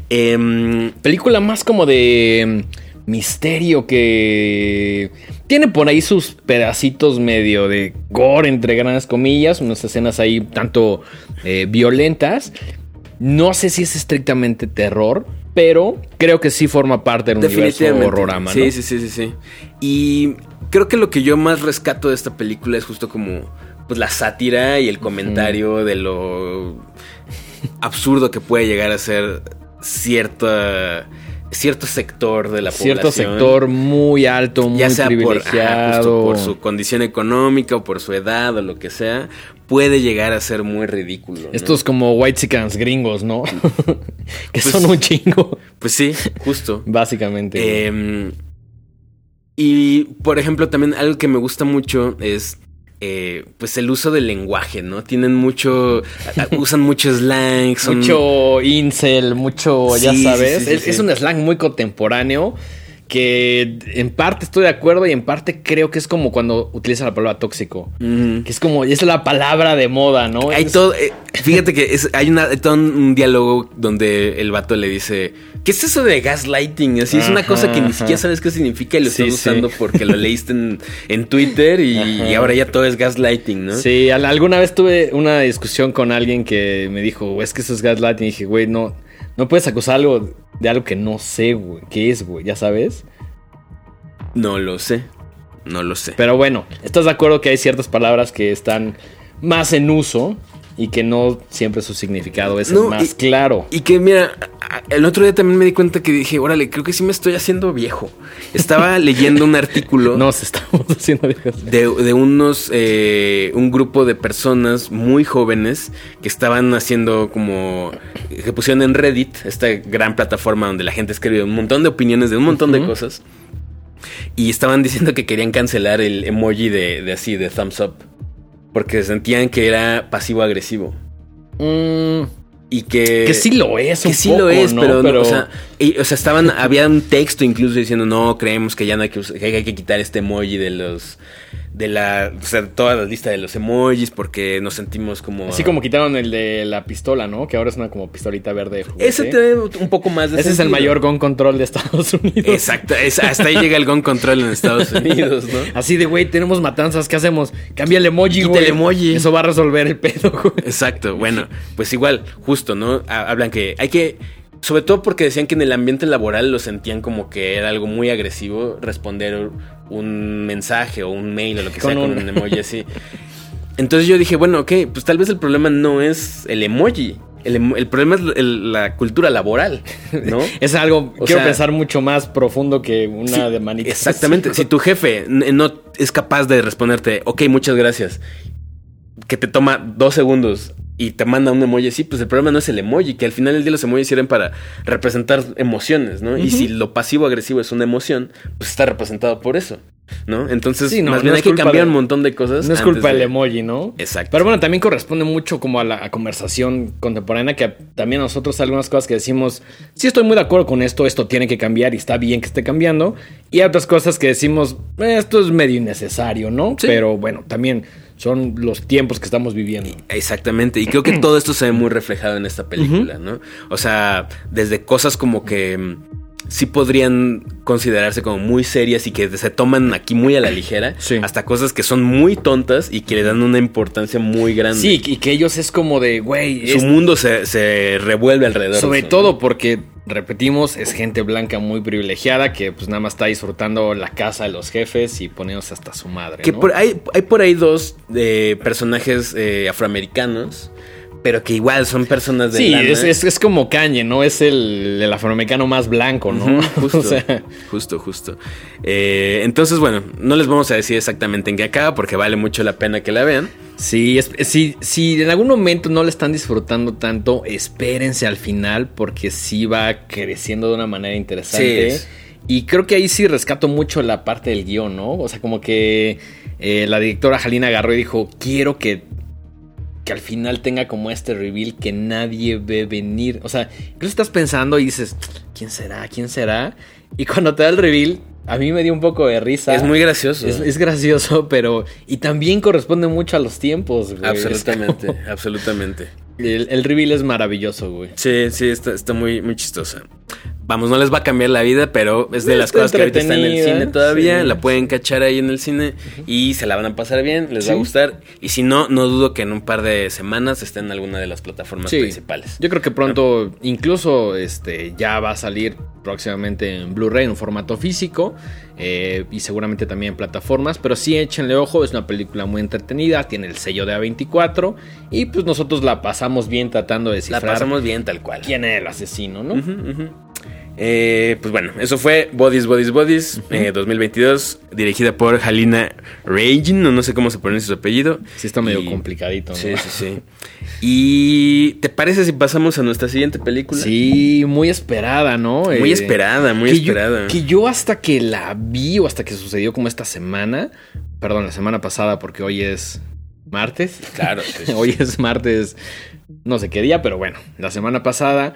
Em,
Película más como de mm, misterio que tiene por ahí sus pedacitos medio de gore, entre grandes comillas, unas escenas ahí tanto eh, violentas. No sé si es estrictamente terror, pero creo que sí forma parte del universo horrorama,
Sí,
¿no?
sí, sí, sí, sí. Y creo que lo que yo más rescato de esta película es justo como pues la sátira y el comentario de lo absurdo que puede llegar a ser cierta cierto sector de la
Cierto
población.
sector muy alto, muy
ya sea por, ajá,
privilegiado.
por su condición económica o por su edad o lo que sea, puede llegar a ser muy ridículo. ¿no?
Estos como white gringos, ¿no? <laughs> que
Pues-
son un chingo,
Pues sí, justo. <laughs>
básicamente.
Eh, y por ejemplo, también algo que me gusta mucho es eh, pues el uso del lenguaje, ¿no? Tienen mucho, usan mucho slang, son
Mucho incel, mucho, ya
Sí,
sabes.
sí, sí,
es, es un slang muy contemporáneo que en parte estoy de acuerdo y en parte creo que es como cuando utiliza la palabra tóxico. Que es como, es la palabra de moda, ¿no?
Hay
Es-
todo, eh, fíjate que es- hay, una, hay todo un diálogo donde el vato le dice, ¿qué es eso de gaslighting? Así es una cosa que ni
ajá.
siquiera sabes qué significa y lo
Sí,
estás
sí.
usando porque lo leíste en, en Twitter y, y ahora ya todo es gaslighting, ¿no?
Sí, al- alguna vez tuve una discusión con alguien que me dijo, es que eso es gaslighting. Y dije, güey, no, no puedes acusar algo de algo que no sé, güey. ¿Qué es, güey? Ya sabes.
No lo sé, no lo sé.
Pero bueno, ¿estás de acuerdo que hay ciertas palabras que están más en uso y que no siempre su significado es el más
y-
claro?
Y que mira, el otro día también me di cuenta que dije, órale, creo que sí me estoy haciendo viejo. Estaba <laughs> leyendo un artículo <laughs>
Nos estamos haciendo viejas.
de, de unos, eh, un grupo de personas muy jóvenes que estaban haciendo como, que pusieron en Reddit, esta gran plataforma donde la gente escribe un montón de opiniones de un montón de cosas. Y estaban diciendo que querían cancelar el emoji de, de así, de thumbs up. Porque sentían que era pasivo-agresivo.
Mm,
Y que...
que sí lo es,
Que
un
sí
poco,
lo es,
¿no?
pero, no, o sea, y- o sea, estaban, había un texto incluso diciendo, no, creemos que ya no hay que, que hay que quitar este emoji de los, de la, o sea, toda la lista de los emojis porque nos sentimos como...
Así como quitaron el de la pistola, ¿no? Que ahora es una como pistolita verde. de juguete.
Ese tiene un poco más de
Ese es el mayor gun control de Estados Unidos.
Exacto, es- hasta ahí llega el gun control en Estados <laughs> Unidos, ¿no?
Así de, güey, tenemos matanzas, ¿qué hacemos? Cambia el emoji, güey.
el emoji.
Eso va a resolver el pedo, güey.
Exacto, bueno, pues igual, justo, ¿no? Ha- Hablan que hay que, sobre todo porque decían que en el ambiente laboral lo sentían como que era algo muy agresivo responder un mensaje o un mail o lo que
Con
sea con
un- <laughs>
emoji así. Entonces yo dije, bueno, ok, pues tal vez el problema no es el emoji. El, el problema es el- la cultura laboral, <laughs> ¿no?
Es algo,
O
quiero
sea,
pensar mucho más profundo que una
Sí,
de manita.
Exactamente. Si tu jefe n- no es capaz de responderte, ok, muchas gracias, que te toma dos segundos y te manda un emoji así, pues el problema no es el emoji, que al final del día los emojis sirven para representar emociones, ¿no? Y si lo pasivo-agresivo es una emoción, pues está representado por eso, ¿no? Entonces,
Sí, no,
más
no
bien hay que cambiar
de-
un montón de cosas.
No es culpa del
de-
emoji, ¿no?
Exacto.
Pero bueno, también corresponde mucho como a la a conversación contemporánea, que también nosotros hay algunas cosas que decimos, sí estoy muy de acuerdo con esto, esto tiene que cambiar y está bien que esté cambiando. Y hay otras cosas que decimos, "Eh, esto es medio innecesario, ¿no?
Sí.
Pero bueno, también son los tiempos que estamos viviendo.
Exactamente, y creo que todo esto se ve muy reflejado en esta película, ¿no? O sea, desde cosas como que mm, sí podrían considerarse como muy serias y que se toman aquí muy a la ligera,
Sí.
hasta cosas que son muy tontas y que le dan una importancia muy grande.
Sí, y que ellos es como de, güey,
Su
es-
mundo se, se revuelve alrededor.
Sobre
eso,
todo
¿no?
porque, repetimos, es gente blanca muy privilegiada que pues nada más está disfrutando la casa de los jefes y poniéndose hasta su madre.
Que
¿no?
por, hay, hay por ahí dos eh, personajes eh, afroamericanos, pero que igual son personas de
Sí,
lana.
es, es- es como Kanye, ¿no? Es el, el afroamericano más blanco, ¿no? <laughs>
Justo,
o sea,
justo, justo. Eh, entonces, bueno, no les vamos a decir exactamente en qué acaba porque vale mucho la pena que la vean.
sí, es- si, si en algún momento no le están disfrutando tanto, espérense al final porque sí va creciendo de una manera interesante.
Sí,
Y creo que ahí sí rescato mucho la parte del guion, ¿no? O sea, como que eh, la directora Jalina agarró y dijo, quiero que que al final tenga como este reveal que nadie ve venir. O sea, incluso estás pensando y dices, ¿quién será? ¿Quién será? Y cuando te da el reveal, a mí me dio un poco de risa.
Es muy gracioso.
Es, es gracioso, <laughs> pero. Y también corresponde mucho a los tiempos, güey.
absolutamente,
como- <laughs>
absolutamente.
El, el reveal es maravilloso, güey.
Sí, sí, está, está muy, muy chistosa. Vamos, no les va a cambiar la vida, pero es de las
Está
cosas que ahorita están en el cine todavía.
sí.
La pueden cachar ahí en el cine y se la van a pasar bien, les va a gustar. Y si no, no dudo que en un par de semanas esté en alguna de las plataformas
Sí.
principales.
Yo creo que pronto, incluso este, ya va a salir próximamente en Blu-ray en un formato físico eh, y seguramente también en plataformas. Pero sí, échenle ojo, es una película muy entretenida, tiene el sello de A24 y pues nosotros la pasamos bien tratando de
La
descifrar
pasamos bien tal cual.
quién es el asesino, ¿no?
Eh, pues bueno, eso fue Bodies, Bodies, Bodies eh, 2022, dirigida por Halina Reijin, no, no sé cómo se pronuncia su apellido.
Sí está medio
Y-
complicadito, ¿no?
Sí, sí, sí. ¿Y te parece si pasamos a nuestra siguiente película?
Sí, muy esperada, ¿no?
Muy
Eh,
esperada, muy
que yo-
esperada.
que yo hasta que la vi o hasta que sucedió como esta semana, perdón, la semana pasada porque hoy es martes.
Claro, <laughs> sí, sí,
hoy es martes, no sé qué día, pero bueno, la semana pasada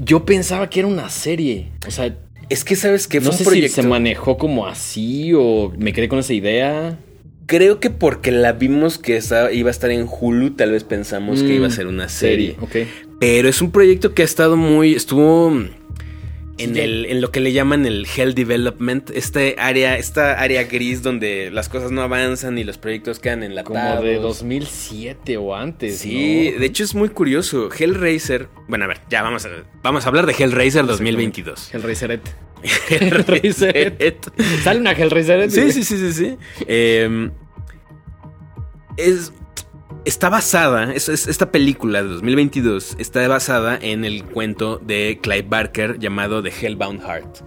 yo pensaba que era una serie. O sea,
Es que sabes que
no sé
proyecto.
si se manejó como así o me quedé con esa idea.
Creo que porque la vimos que estaba- iba a estar en Hulu, tal vez pensamos que
Mm,
iba a ser una serie.
Ok.
Pero es un proyecto que ha estado muy. estuvo. En, el, en lo que le llaman el Hell Development, este área, esta área gris donde las cosas no avanzan y los proyectos quedan enlatados.
Como de 2007 o antes.
Sí,
¿no?
de hecho es muy curioso. Hellraiser. Bueno, a ver, ya vamos a, vamos a hablar de Hellraiser 2022.
Hellraiser.
Hellraiser.
Sale una Hellraiser.
Sí, sí, sí, sí, sí. Eh, es, está basada, es- es- esta película de 2022 está basada en el cuento de Clive Barker llamado The Hellbound Heart,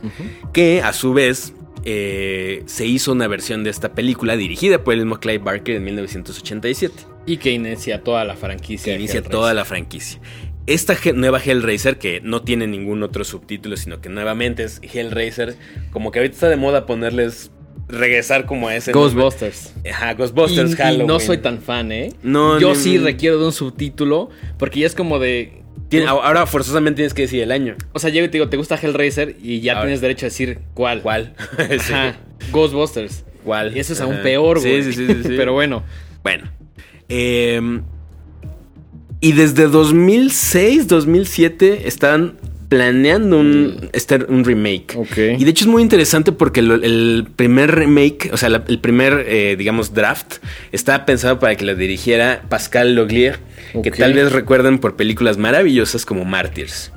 que a su vez eh, se hizo una versión de esta película dirigida por el mismo Clive Barker en 1987,
Y que inicia toda la franquicia.
que inicia
Hellraiser.
toda la franquicia. Esta nueva Hellraiser, que no tiene ningún otro subtítulo, sino que nuevamente es Hellraiser, como que ahorita está de moda ponerles, regresar como a ese... nombre.
Ghostbusters.
Ajá, Ghostbusters
Y- y
Halloween.
no soy tan fan, ¿eh?
No,
Yo sí requiero de un subtítulo porque ya es como de...
Ahora forzosamente tienes que decir el año.
O sea, llego y te digo, ¿te gusta Hellraiser? Y ya
Ahora.
tienes derecho a decir cuál.
¿Cuál? <laughs> Sí.
Ajá. Ghostbusters.
¿Cuál?
Ese es aún
Ajá.
peor, güey.
sí, sí, sí, sí. <laughs>
Pero bueno.
Bueno. eh, y desde 2006, 2007 estaban planeando un, este, un remake. Y de hecho es muy interesante porque lo- el primer remake, o sea, la- el primer, eh, digamos, draft, estaba pensado para que lo dirigiera Pascal Loglier, que tal vez recuerden por películas maravillosas como Martyrs.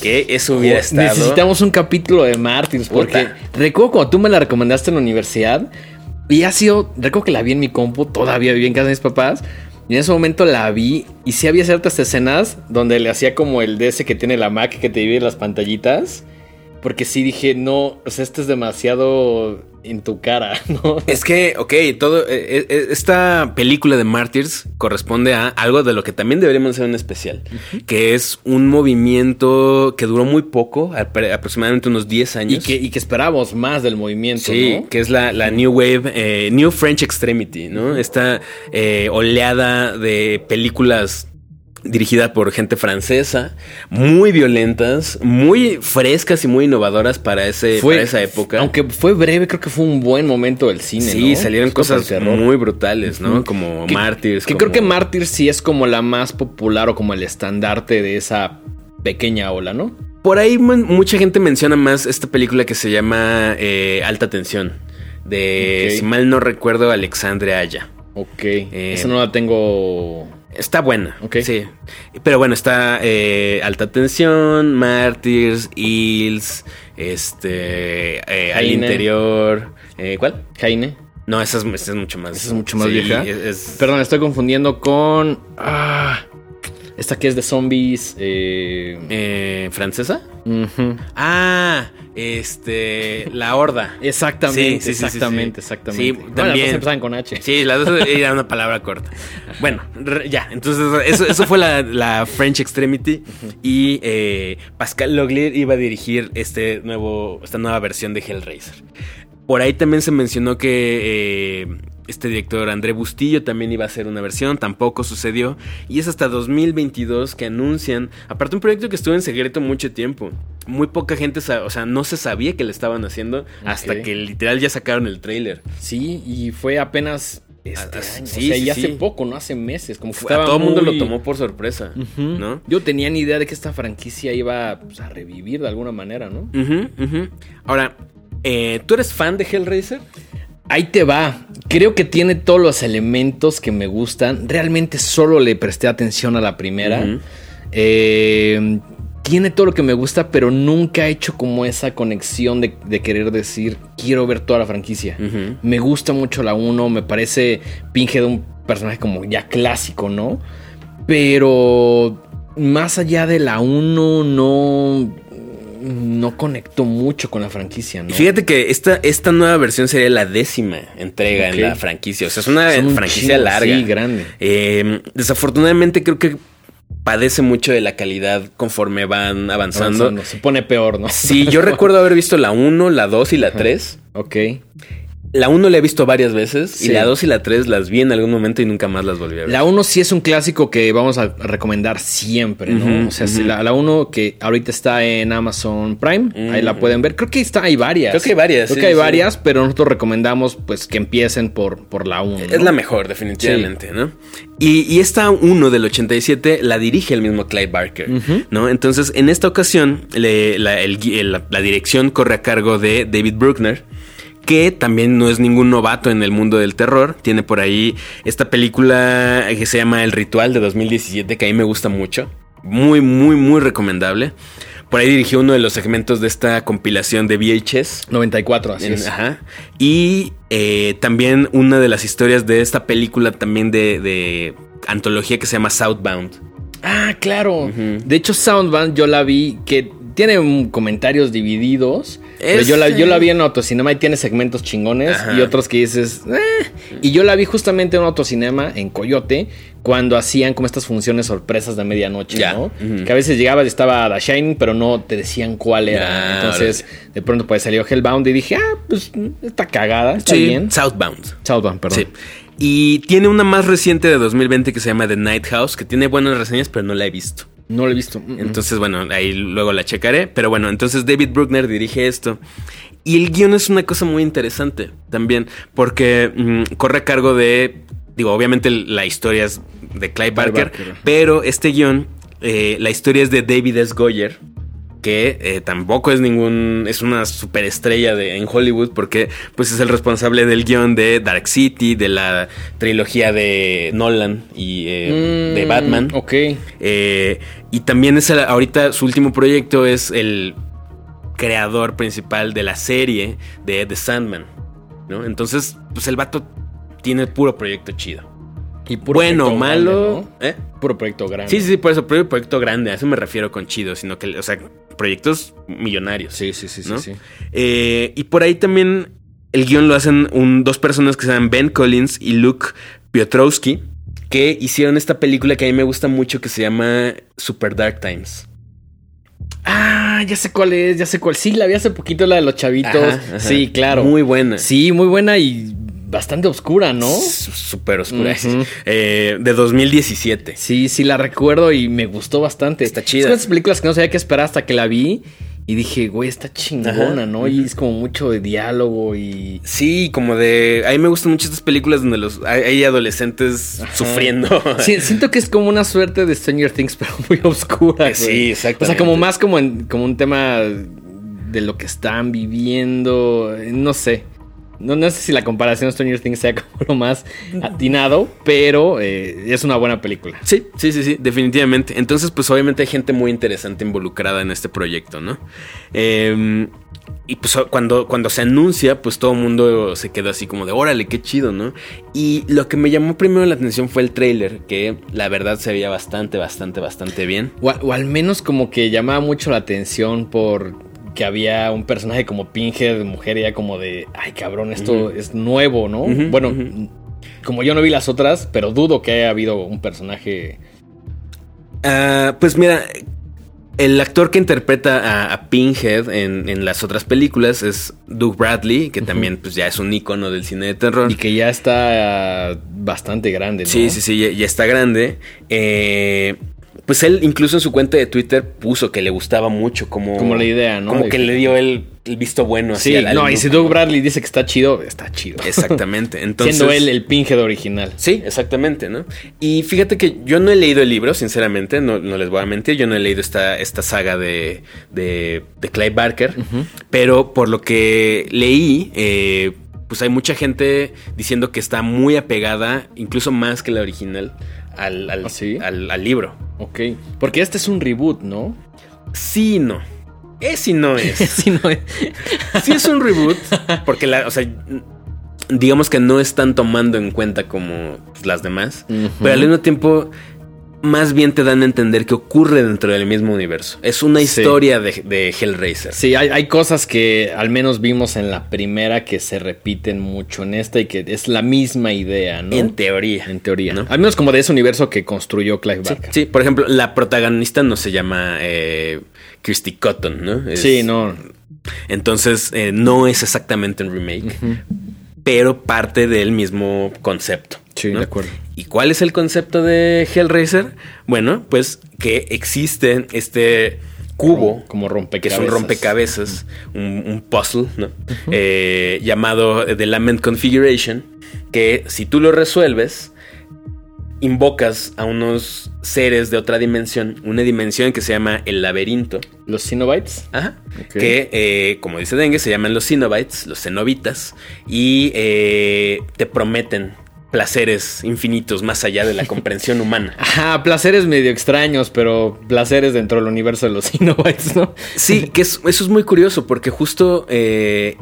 Que eso hubiera
Oh,
estado...
Necesitamos un capítulo de Martins porque recuerdo cuando tú me la recomendaste en la universidad y ha sido, recuerdo que la vi en mi compu, todavía viví en casa de mis papás y en ese momento la vi y sí había ciertas escenas donde le hacía como el ese que tiene la Mac que te divide las pantallitas porque sí dije, no, o sea, esto es demasiado en tu cara, <laughs> ¿no?
Es que, ok, todo. eh, eh, esta película de Martyrs corresponde a algo de lo que también deberíamos hacer un especial, que es un movimiento que duró muy poco, aproximadamente unos 10
Y
años.
que, y que esperábamos más del movimiento,
Sí,
¿no?
que es la, la New Wave, eh, New French Extremity, ¿no? Esta eh, oleada de películas dirigida por gente francesa, muy violentas, muy frescas y muy innovadoras para, ese, para esa época.
Aunque fue breve, creo que fue un buen momento del cine,
Sí,
¿no?
salieron cosas muy brutales, ¿no? Como
Que-
Martyrs.
Que
como-
creo que Mártir sí es como la más popular o como el estandarte de esa pequeña ola, ¿no?
Por ahí mu- mucha gente menciona más esta película que se llama eh, Alta Tensión. De, si mal no recuerdo, Alexandre Aya.
Ok.
Eh,
Esa no la tengo.
Está buena,
Ok.
sí. Pero bueno, está eh, Alta Tensión, Martyrs, Hills, este, eh, Al. Interior. eh, ¿Cuál?
Jaime.
No, esa es, esa es mucho más.
Esa es mucho más
sí,
vieja.
es- es-
Perdón, estoy confundiendo con. Ah, esta que es de zombies. Eh,
eh, ¿Francesa? Ah, este, La Horda. <laughs>
Exactamente,
Sí, sí,
exactamente,
sí.
exactamente. Bueno, las
también.
dos empezaban con H.
Sí, las dos <laughs> era una palabra corta. Bueno, re- ya, entonces eso, eso fue la, la French Extremity y eh, Pascal Loglier iba a dirigir este nuevo, esta nueva versión de Hellraiser. Por ahí también se mencionó que eh, este director André Bustillo también iba a hacer una versión, tampoco sucedió. Y es hasta 2022 que anuncian, aparte un proyecto que estuvo en secreto mucho tiempo. Muy poca gente, o sea, no se sabía que le estaban haciendo hasta que literal ya sacaron el tráiler.
Sí, y fue apenas este
Ah,
año.
sí,
o sea,
sí,
y hace
sí.
poco, no hace meses. Como que
Fue- a
estaba
todo el mundo lo tomó por sorpresa. ¿no?
Yo tenía ni idea de que esta franquicia iba pues, a revivir de alguna manera, ¿no?
Ahora, eh, ¿tú eres fan de Hellraiser?
Ahí te va. Creo que tiene todos los elementos que me gustan. Realmente solo le presté atención a la primera. Eh, tiene todo lo que me gusta, pero nunca he hecho como esa conexión de, de querer decir, quiero ver toda la franquicia. Me gusta mucho la 1, me parece Pinhead un personaje como ya clásico, ¿no? Pero más allá de la 1, no, no conecto mucho con la franquicia, ¿no?
Fíjate que esta, esta nueva versión sería la décima entrega en la franquicia. O sea, es una
Son
franquicia larga.
Sí, grande.
Eh, desafortunadamente creo que padece mucho de la calidad conforme van avanzando.
Avanzando, Se pone peor, ¿no?
Sí, yo <laughs> recuerdo haber visto la 1, la 2 y la 3.
Ok.
La 1 la he visto varias veces y la 2 y la 3 las vi en algún momento y nunca más las volví a ver.
La 1 sí es un clásico que vamos a recomendar siempre, ¿no?
Ujú,
o sea, la, la 1 que ahorita está en Amazon Prime, ahí la pueden ver. Creo que está, hay varias.
Creo que hay varias,
Creo
sí,
que hay
sí.
varias, pero nosotros recomendamos pues que empiecen por, por la 1.
Es la mejor, definitivamente, ¿no? Y, y esta 1 del 87 la dirige el mismo Clyde Barker. ¿no? Entonces, en esta ocasión, le- la, el gui- el- la- la dirección corre a cargo de David Bruckner, que también no es ningún novato en el mundo del terror. Tiene por ahí esta película que se llama El Ritual de 2017, que a mí me gusta mucho. Muy, muy, muy recomendable. Por ahí dirigió uno de los segmentos de esta compilación de VHS.
94, así
En-
es.
Ajá. Y eh, también una de las historias de esta película también de, de antología que se llama Southbound.
Ah, claro. De hecho, Soundband yo la vi que tiene comentarios divididos. Pero yo la, yo la vi en autocinema y tiene segmentos chingones
Ajá.
y otros que dices. "Eh". Y yo la vi justamente en un autocinema en Coyote cuando hacían como estas funciones sorpresas de medianoche,
Ya.
¿no? Que a veces llegabas y estaba The Shining, pero no te decían cuál era. Entonces, de pronto pues salió Hellbound y dije, ah, pues está cagada, está bien.
Southbound.
Southbound, perdón.
Sí. Y tiene una más reciente de 2020 que se llama The Night House, que tiene buenas reseñas, pero no la he visto.
No lo he visto.
Entonces, bueno, ahí luego la checaré. Pero bueno, entonces David Bruckner dirige esto. Y el guion es una cosa muy interesante también, porque mm, corre a cargo de, digo, obviamente la historia es de Clive Barker,
Barker.
pero este guion, eh, la historia es de David S. Goyer, que eh, tampoco es ningún, es una superestrella de, en Hollywood, porque pues es el responsable del guion de Dark City, de la trilogía de Nolan y eh, de
Mm,
Batman.
Ok.
Eh, y también es el- ahorita su último proyecto es el creador principal de la serie de The Sandman. ¿no? Entonces, pues el vato tiene puro proyecto chido.
Y puro
bueno,
proyecto
malo.
grande,
¿eh?
Puro proyecto grande.
Sí, sí, sí, por eso, puro proyecto grande. A eso me refiero con chido, sino que, o sea, proyectos millonarios.
Sí, sí, sí, sí.
Eh, y por ahí también el guion lo hacen un- dos personas que se llaman Ben Collins y Luke Piotrowski, que hicieron esta película que a mí me gusta mucho que se llama Super Dark Times.
Ah, ya sé cuál es, ya sé cuál. Sí, la vi hace poquito, la de los chavitos.
Ajá, ajá.
Sí, claro.
Muy buena.
Sí, muy buena y bastante oscura, ¿no?
Súper oscura. Eh, de 2017.
Sí, sí, la recuerdo y me gustó bastante.
Está chida.
Es una de esas películas que no sabía qué esperar hasta que la vi y dije, güey, está chingona,
Ajá,
¿no? Y es como mucho de diálogo y...
Sí, como de. A mí me gustan mucho estas películas donde los hay, adolescentes sufriendo.
Sí, siento que es como una suerte de Stranger Things, <laughs> pero muy oscura.
Sí, exactamente.
O sea, como más como, en- como un tema de lo que están viviendo. eh, No sé. No, no sé si la comparación de Stranger Things sea <laughs> como lo más atinado, pero eh, es una buena película.
Sí, sí, sí, sí, definitivamente. Entonces, pues obviamente hay gente muy interesante involucrada en este proyecto, ¿no? Eh, y pues cuando, cuando se anuncia, pues todo el mundo se quedó así como de, órale, qué chido, ¿no? Y lo que me llamó primero la atención fue el tráiler, que la verdad se veía bastante, bastante, bastante bien.
O, a- o al menos como que llamaba mucho la atención por que había un personaje como Pinhead, mujer, ya como de, ay cabrón, esto es nuevo, ¿no? Bueno, como yo no vi las otras, pero dudo que haya habido un personaje...
Ah, pues mira, el actor que interpreta a, a Pinhead en, en las otras películas es Doug Bradley, que también pues ya es un icono del cine de terror.
Y que ya está bastante grande, ¿no?
Sí, sí, sí, ya, ya está grande. Eh, pues él incluso en su cuenta de Twitter puso que le gustaba mucho como...
Como la idea, ¿no?
Como
De
que le dio el, el visto bueno. así
Sí,
al- al
no, y si Doug Bradley dice que está chido, está chido. <laughs>
Exactamente. Entonces,
Siendo él el Pinhead original.
Sí, exactamente, ¿no? Y fíjate que yo no he leído el libro, sinceramente, no, no les voy a mentir, yo no he leído esta, esta saga de, de, de Clive Barker, pero por lo que leí, eh, pues hay mucha gente diciendo que está muy apegada, incluso más que la original, al, al,
¿Ah, sí?
al- al libro.
Ok. Porque este es un reboot, ¿no?
Sí no. Es y no es. <laughs>
Sí, no es.
Sí es un reboot, porque la, o sea, digamos que no están tomando en cuenta como pues, las demás, pero al mismo tiempo más bien te dan a entender que ocurre dentro del mismo universo. Es una
Sí.
historia de, de Hellraiser.
Sí, hay, hay cosas que al menos vimos en la primera que se repiten mucho en esta y que es la misma idea, ¿no?
En teoría.
En teoría.
¿no?
Al menos como de ese universo que construyó Clive Barker.
sí, por ejemplo, la protagonista no se llama eh, Christy Cotton, ¿no? Es-
Sí, no.
Entonces, eh, no es exactamente un remake, pero parte del mismo concepto.
Sí,
¿no?
de acuerdo.
¿Y cuál es el concepto de Hellraiser? Bueno, pues que existe este cubo,
Como
que
rompecabezas.
es un rompecabezas, un, un puzzle, ¿no? Eh, llamado The Lament Configuration, que si tú lo resuelves, invocas a unos seres de otra dimensión, una dimensión que se llama el laberinto.
Los Cenobites.
Ajá. Que, eh, como dice Dengue, se llaman los Cenobites, los cenobitas, y eh, te prometen placeres infinitos más allá de la comprensión humana. <laughs>
Ajá, placeres medio extraños, pero placeres dentro del universo de los <laughs> Cenobites, ¿no?
Sí, que es- eso es muy curioso porque justo eh,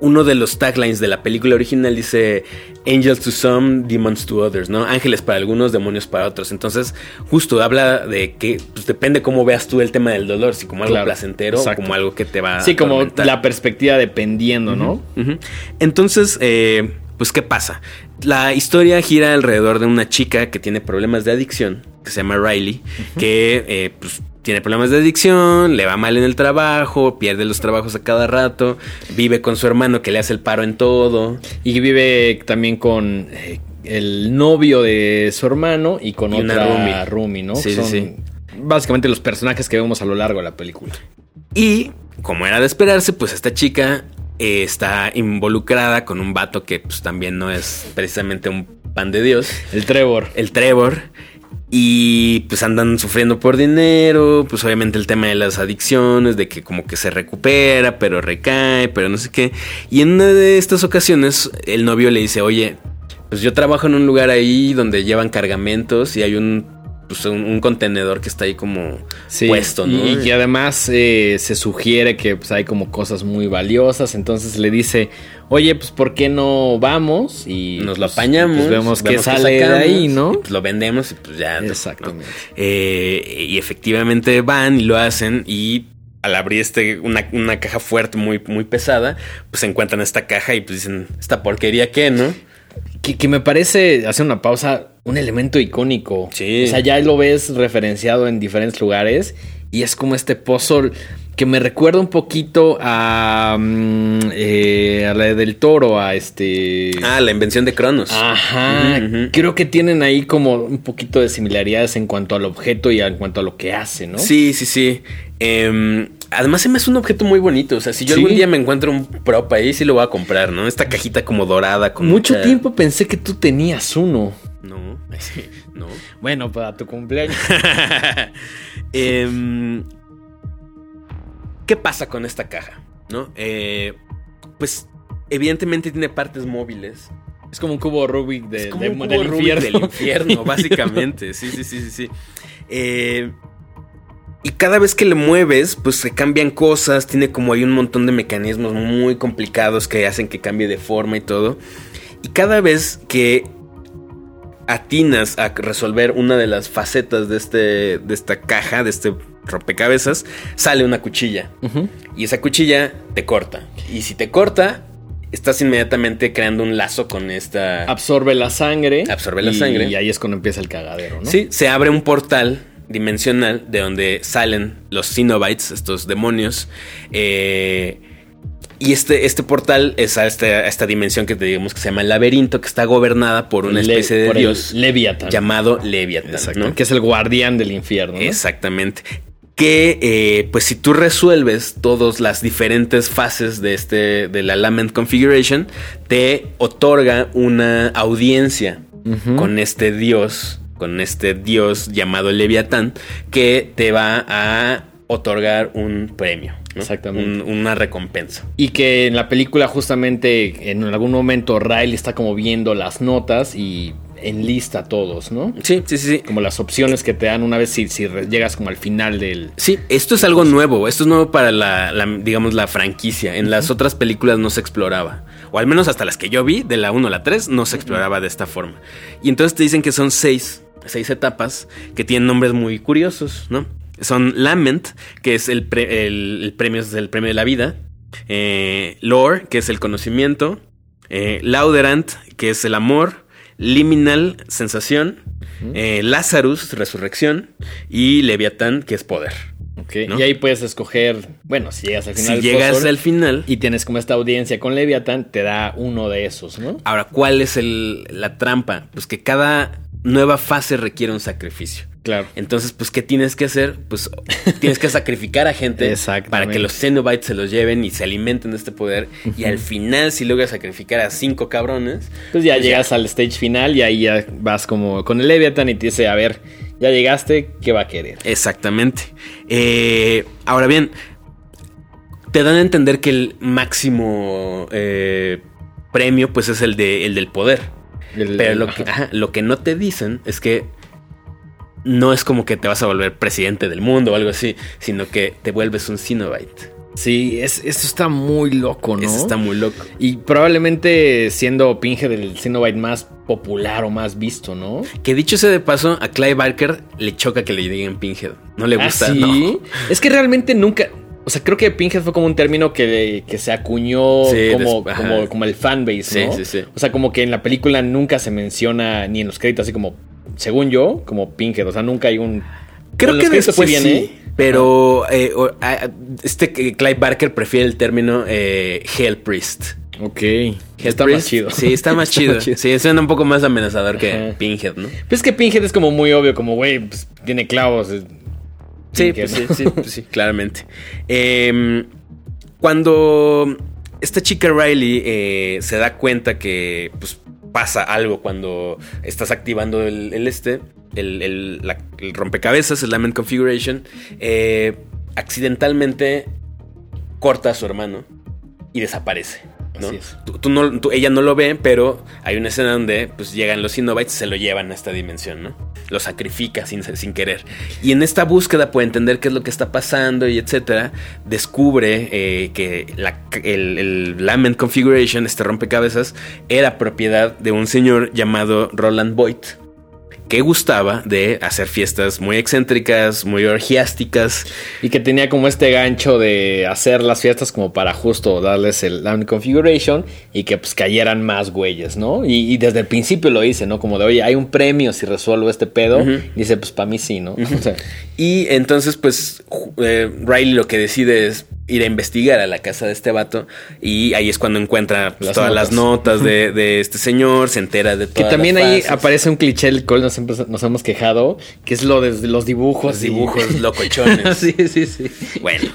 uno de los taglines de la película original dice Angels to some, demons to others, ¿no? Ángeles para algunos, demonios para otros. Entonces, justo habla de que pues, depende cómo veas tú el tema del dolor, si como algo
Claro,
placentero
exacto.
o como algo que te va a
Sí, como la perspectiva dependiendo, ¿no?
Entonces, eh, pues, ¿qué pasa? La historia gira alrededor de una chica que tiene problemas de adicción, que se llama Riley, que eh, pues, tiene problemas de adicción, le va mal en el trabajo, pierde los trabajos a cada rato, vive con su hermano que le hace el paro en todo.
Y vive también con eh, el novio de su hermano y con
Y una
otra
roomie.
roomie, ¿no?
Sí, sí, sí.
básicamente los personajes que vemos a lo largo de la película.
Y, como era de esperarse, pues esta chica eh, está involucrada con un vato que pues también no es precisamente un pan de Dios.
El Trevor.
El Trevor. Y pues andan sufriendo por dinero, pues obviamente el tema de las adicciones, de que como que se recupera, pero recae, pero no sé qué. Y en una de estas ocasiones el novio le dice, oye, pues yo trabajo en un lugar ahí donde llevan cargamentos y hay un pues, un, contenedor que está ahí como puesto, ¿no?
Y, que además eh, se sugiere que pues, hay como cosas muy valiosas. Entonces le dice, oye, pues ¿por qué no vamos? Y
nos lo pues, apañamos. Pues,
vemos, que sale de ahí, ¿no?
pues lo vendemos y pues ya.
Exactamente.
Eh, y efectivamente van y lo hacen y al abrir este, una, caja fuerte, muy, muy pesada, pues encuentran esta caja y pues dicen, esta porquería qué, ¿no?
Que, me parece, hace una pausa, un elemento icónico.
Sí.
O sea, ya lo ves referenciado en diferentes lugares y es como este puzzle que me recuerda un poquito a, mm, eh, a la del toro, a este...
Ah, la invención de Cronos.
Ajá. Creo que tienen ahí como un poquito de similaridades en cuanto al objeto y en cuanto a lo que hace, ¿no?
Sí, sí, sí. Eh, Además, se me hace un objeto muy bonito. O sea, si yo algún día me encuentro un prop ahí, sí lo voy a comprar, ¿no? Esta cajita como dorada. Con
Mucho tiempo pensé que tú tenías uno.
No, <laughs> no.
Bueno, para tu cumpleaños. <laughs>
Em, ¿Qué pasa con esta caja? ¿No? Eh, pues, evidentemente tiene partes móviles.
Es como un cubo Rubik, de,
del infierno. del infierno, <laughs> básicamente. Sí, sí, sí, sí, sí. Eh, y cada vez que le mueves, pues se cambian cosas, tiene como hay un montón de mecanismos muy complicados que hacen que cambie de forma y todo. Y cada vez que atinas a resolver una de las facetas de, este, de esta caja, de este rompecabezas, sale una cuchilla. Y esa cuchilla te corta. Y si te corta, estás inmediatamente creando un lazo con esta...
Absorbe la sangre.
Absorbe la sangre.
Y ahí es cuando empieza el cagadero, ¿no?
Sí, se abre un portal dimensional de donde salen los Cenobites, estos demonios. Eh, y este, este portal es a, este, esta dimensión que digamos que se llama el laberinto, que está gobernada por una especie de dios
Leviathan.
llamado Leviathan.
Que es el guardián del infierno.
Exactamente. Que, eh, pues, si tú resuelves todas las diferentes fases de este, de la Lament Configuration, te otorga una audiencia con este dios con este dios llamado Leviatán que te va a otorgar un premio.
Exactamente.
una recompensa.
Y que en la película justamente en algún momento Riley está como viendo las notas y enlista a todos, ¿no?
Sí, sí, sí.
Como las opciones que te dan una vez si, si llegas como al final del...
Sí, esto es algo nuevo. Esto es nuevo para la, digamos, la franquicia. En las otras películas no se exploraba. O al menos hasta las que yo vi, de la 1 a la 3, no se exploraba de esta forma. Y entonces te dicen que son seis seis etapas que tienen nombres muy curiosos, ¿no? Son Lament, que es el, premio, es el premio de la vida. Eh, lore, que es el conocimiento. Eh, Lauderant, que es el amor. Liminal, sensación. Eh, Lazarus, resurrección. Y Leviatán, que es poder.
Y ahí puedes escoger, bueno, si llegas al final.
Si llegas al final.
Y tienes como esta audiencia con Leviatán, te da uno de esos, ¿no?
Ahora, ¿cuál es la trampa? Pues que cada nueva fase requiere un sacrificio.
Claro.
Entonces, pues, ¿qué tienes que hacer? Pues tienes que sacrificar a gente <laughs> para que los Cenobites se los lleven y se alimenten de este poder. Y al final, si logras sacrificar a cinco cabrones,
pues ya pues llegas al stage final y ahí ya vas como con el Leviathan y te dice, a ver, ya llegaste, ¿qué va a querer?
Exactamente. Eh, ahora bien, te dan a entender que el máximo eh, premio, pues, es el, de, el del poder. Pero lo que, lo que no te dicen es que no es como que te vas a volver presidente del mundo o algo así, sino que te vuelves un Cenobite.
Sí, es, esto está muy loco, ¿no?
Eso está muy loco.
Y probablemente siendo Pinhead el Cenobite más popular o más visto, ¿no?
Que dicho sea de paso, a Clive Barker le choca que le digan Pinhead. No le ¿Ah, gusta, ¿sí?
Es que realmente nunca. O sea, creo que Pinhead fue como un término que, se acuñó como, como, el fanbase, ¿no? Sí, sí, sí. O sea, como que en la película nunca se menciona, ni en los créditos, así como, según yo, como Pinhead. O sea, nunca hay un.
Creo que después sí, ¿eh? Pero eh, este Clive Barker prefiere el término eh, Hell Priest.
Ok. está más chido.
Sí, está más <laughs> chido. Sí, suena un poco más amenazador que Pinhead, ¿no?
Pues es que Pinhead es como muy obvio, como, güey, pues, tiene clavos
Sí, pues sí, sí, pues sí, claramente. Em, cuando esta chica Riley eh, se da cuenta que pues, pasa algo cuando estás activando el, este, el, rompecabezas, el Lament Configuration, eh, accidentalmente corta a su hermano y desaparece. Ella no lo ve, pero hay una escena donde pues, llegan los Cenobites y se lo llevan a esta dimensión, ¿no? Lo sacrifica sin, sin querer. Y en esta búsqueda puede entender qué es lo que está pasando y etcétera. Descubre eh, que el, el, Lament Configuration, este rompecabezas, era propiedad de un señor llamado Roland Boyd que gustaba de hacer fiestas muy excéntricas, muy orgiásticas.
Y que tenía como este gancho de hacer las fiestas como para justo darles el down configuration y que pues cayeran más güeyes, ¿no? Y, desde el principio lo hice, ¿no? Como de, oye, hay un premio si resuelvo este pedo. dice, pues para mí sí, ¿no?
y entonces pues eh, Riley lo que decide es ir a investigar a la casa de este vato y ahí es cuando encuentra pues, todas las notas de, este señor, se entera de todo.
Que también ahí aparece un cliché el cual nos, nos, hemos quejado, que es lo de los dibujos.
Los dibujos <laughs> locochones. <laughs>
sí, sí, sí.
Bueno,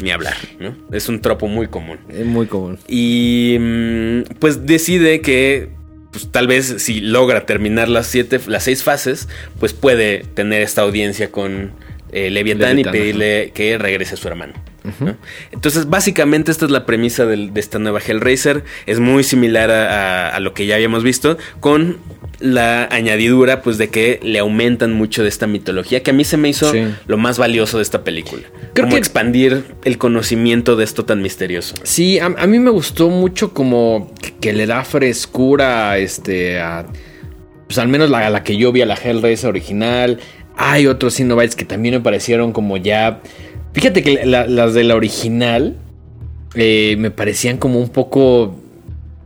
ni hablar, ¿no? Es un tropo muy común.
Es muy común.
Y mm, pues decide que pues tal vez si logra terminar las siete, las seis fases, pues puede tener esta audiencia con eh, Leviatán, y pedirle que regrese a su hermano. Entonces, básicamente, esta es la premisa de, esta nueva Hellraiser. Es muy similar a, lo que ya habíamos visto, con la añadidura, pues, de que le aumentan mucho de esta mitología, que a mí se me hizo lo más valioso de esta película. Creo como que expandir el conocimiento de esto tan misterioso.
Sí, a, mí me gustó mucho como que, le da frescura este, a. Pues al menos la, la que yo vi a la Hellraiser original. Hay otros Cenobites que también me parecieron como ya. Fíjate que las de la original eh, me parecían como un poco.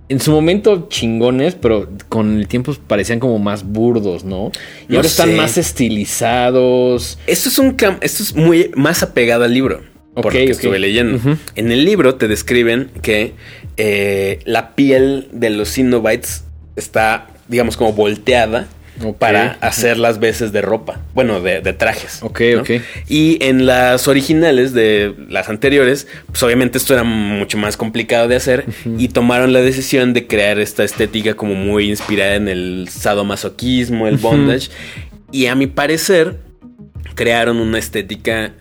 En su momento chingones, pero con el tiempo parecían como más burdos, ¿no? Y ahora están más estilizados.
Esto es un esto es muy más apegado al libro. por lo que estuve leyendo. En el libro te describen que eh, la piel de los Cenobites está, digamos, como volteada para hacer las veces de ropa, bueno, de, trajes.
Ok, ok.
Y en las originales de las anteriores, pues obviamente esto era mucho más complicado de hacer y tomaron la decisión de crear esta estética como muy inspirada en el sadomasoquismo, el bondage. Y a mi parecer, crearon una estética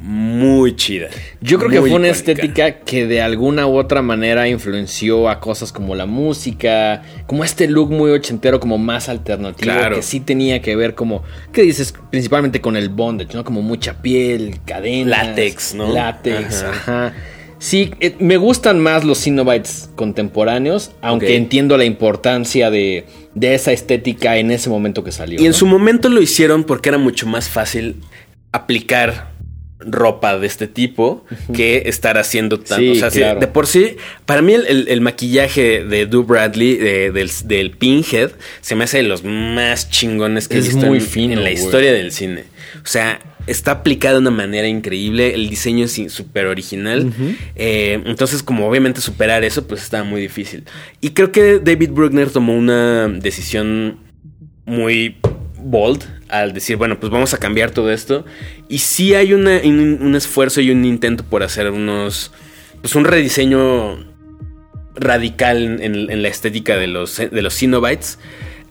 muy chida.
Yo creo que fue una estética que de alguna u otra manera influenció a cosas como la música, como este look muy ochentero, como más alternativo, que sí tenía que ver como, ¿qué dices? Principalmente con el bondage, ¿no? Como mucha piel, cadenas.
Látex, ¿no?
Látex, ajá. Sí, eh, me gustan más los Cenobites contemporáneos, aunque entiendo la importancia de, de esa estética en ese momento que salió.
Y en su momento lo hicieron porque era mucho más fácil aplicar ropa de este tipo que estar haciendo tanto. o sea, de por sí, para mí el, maquillaje de Do Bradley del, del, Pinhead se me hace de los más chingones que
es muy en,
en la historia del cine. O sea, está aplicado de una manera increíble, el diseño es súper original. Eh, entonces, como obviamente superar eso, pues estaba muy difícil. Y creo que David Bruckner tomó una decisión muy bold al decir, bueno, pues vamos a cambiar todo esto. Y sí hay un, esfuerzo y un intento por hacer unos, pues un rediseño radical en, la estética de los, de los.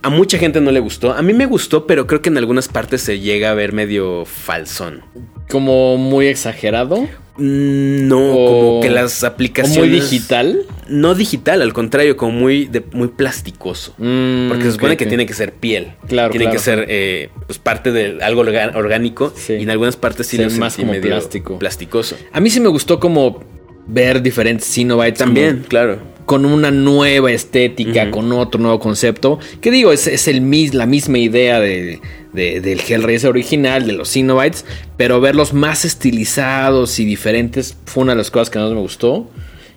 A mucha gente no le gustó. A mí me gustó, pero creo que en algunas partes se llega a ver medio falsón.
¿Como muy exagerado?
Mm, no, como que las aplicaciones.
¿Muy digital?
No digital, al contrario, como muy, de, muy plasticoso. Mm, porque se supone que tiene que ser piel.
Claro.
Tiene que ser eh, pues parte de algo orgánico. Y en algunas partes sí,
es más como plástico.
plasticoso.
A mí sí me gustó como ver diferentes Cenobites.
También, claro
con una nueva estética, con otro nuevo concepto. Que digo, es, es el, la misma idea de, del Hellraiser original, de los Cenobites, pero verlos más estilizados y diferentes fue una de las cosas que más me gustó.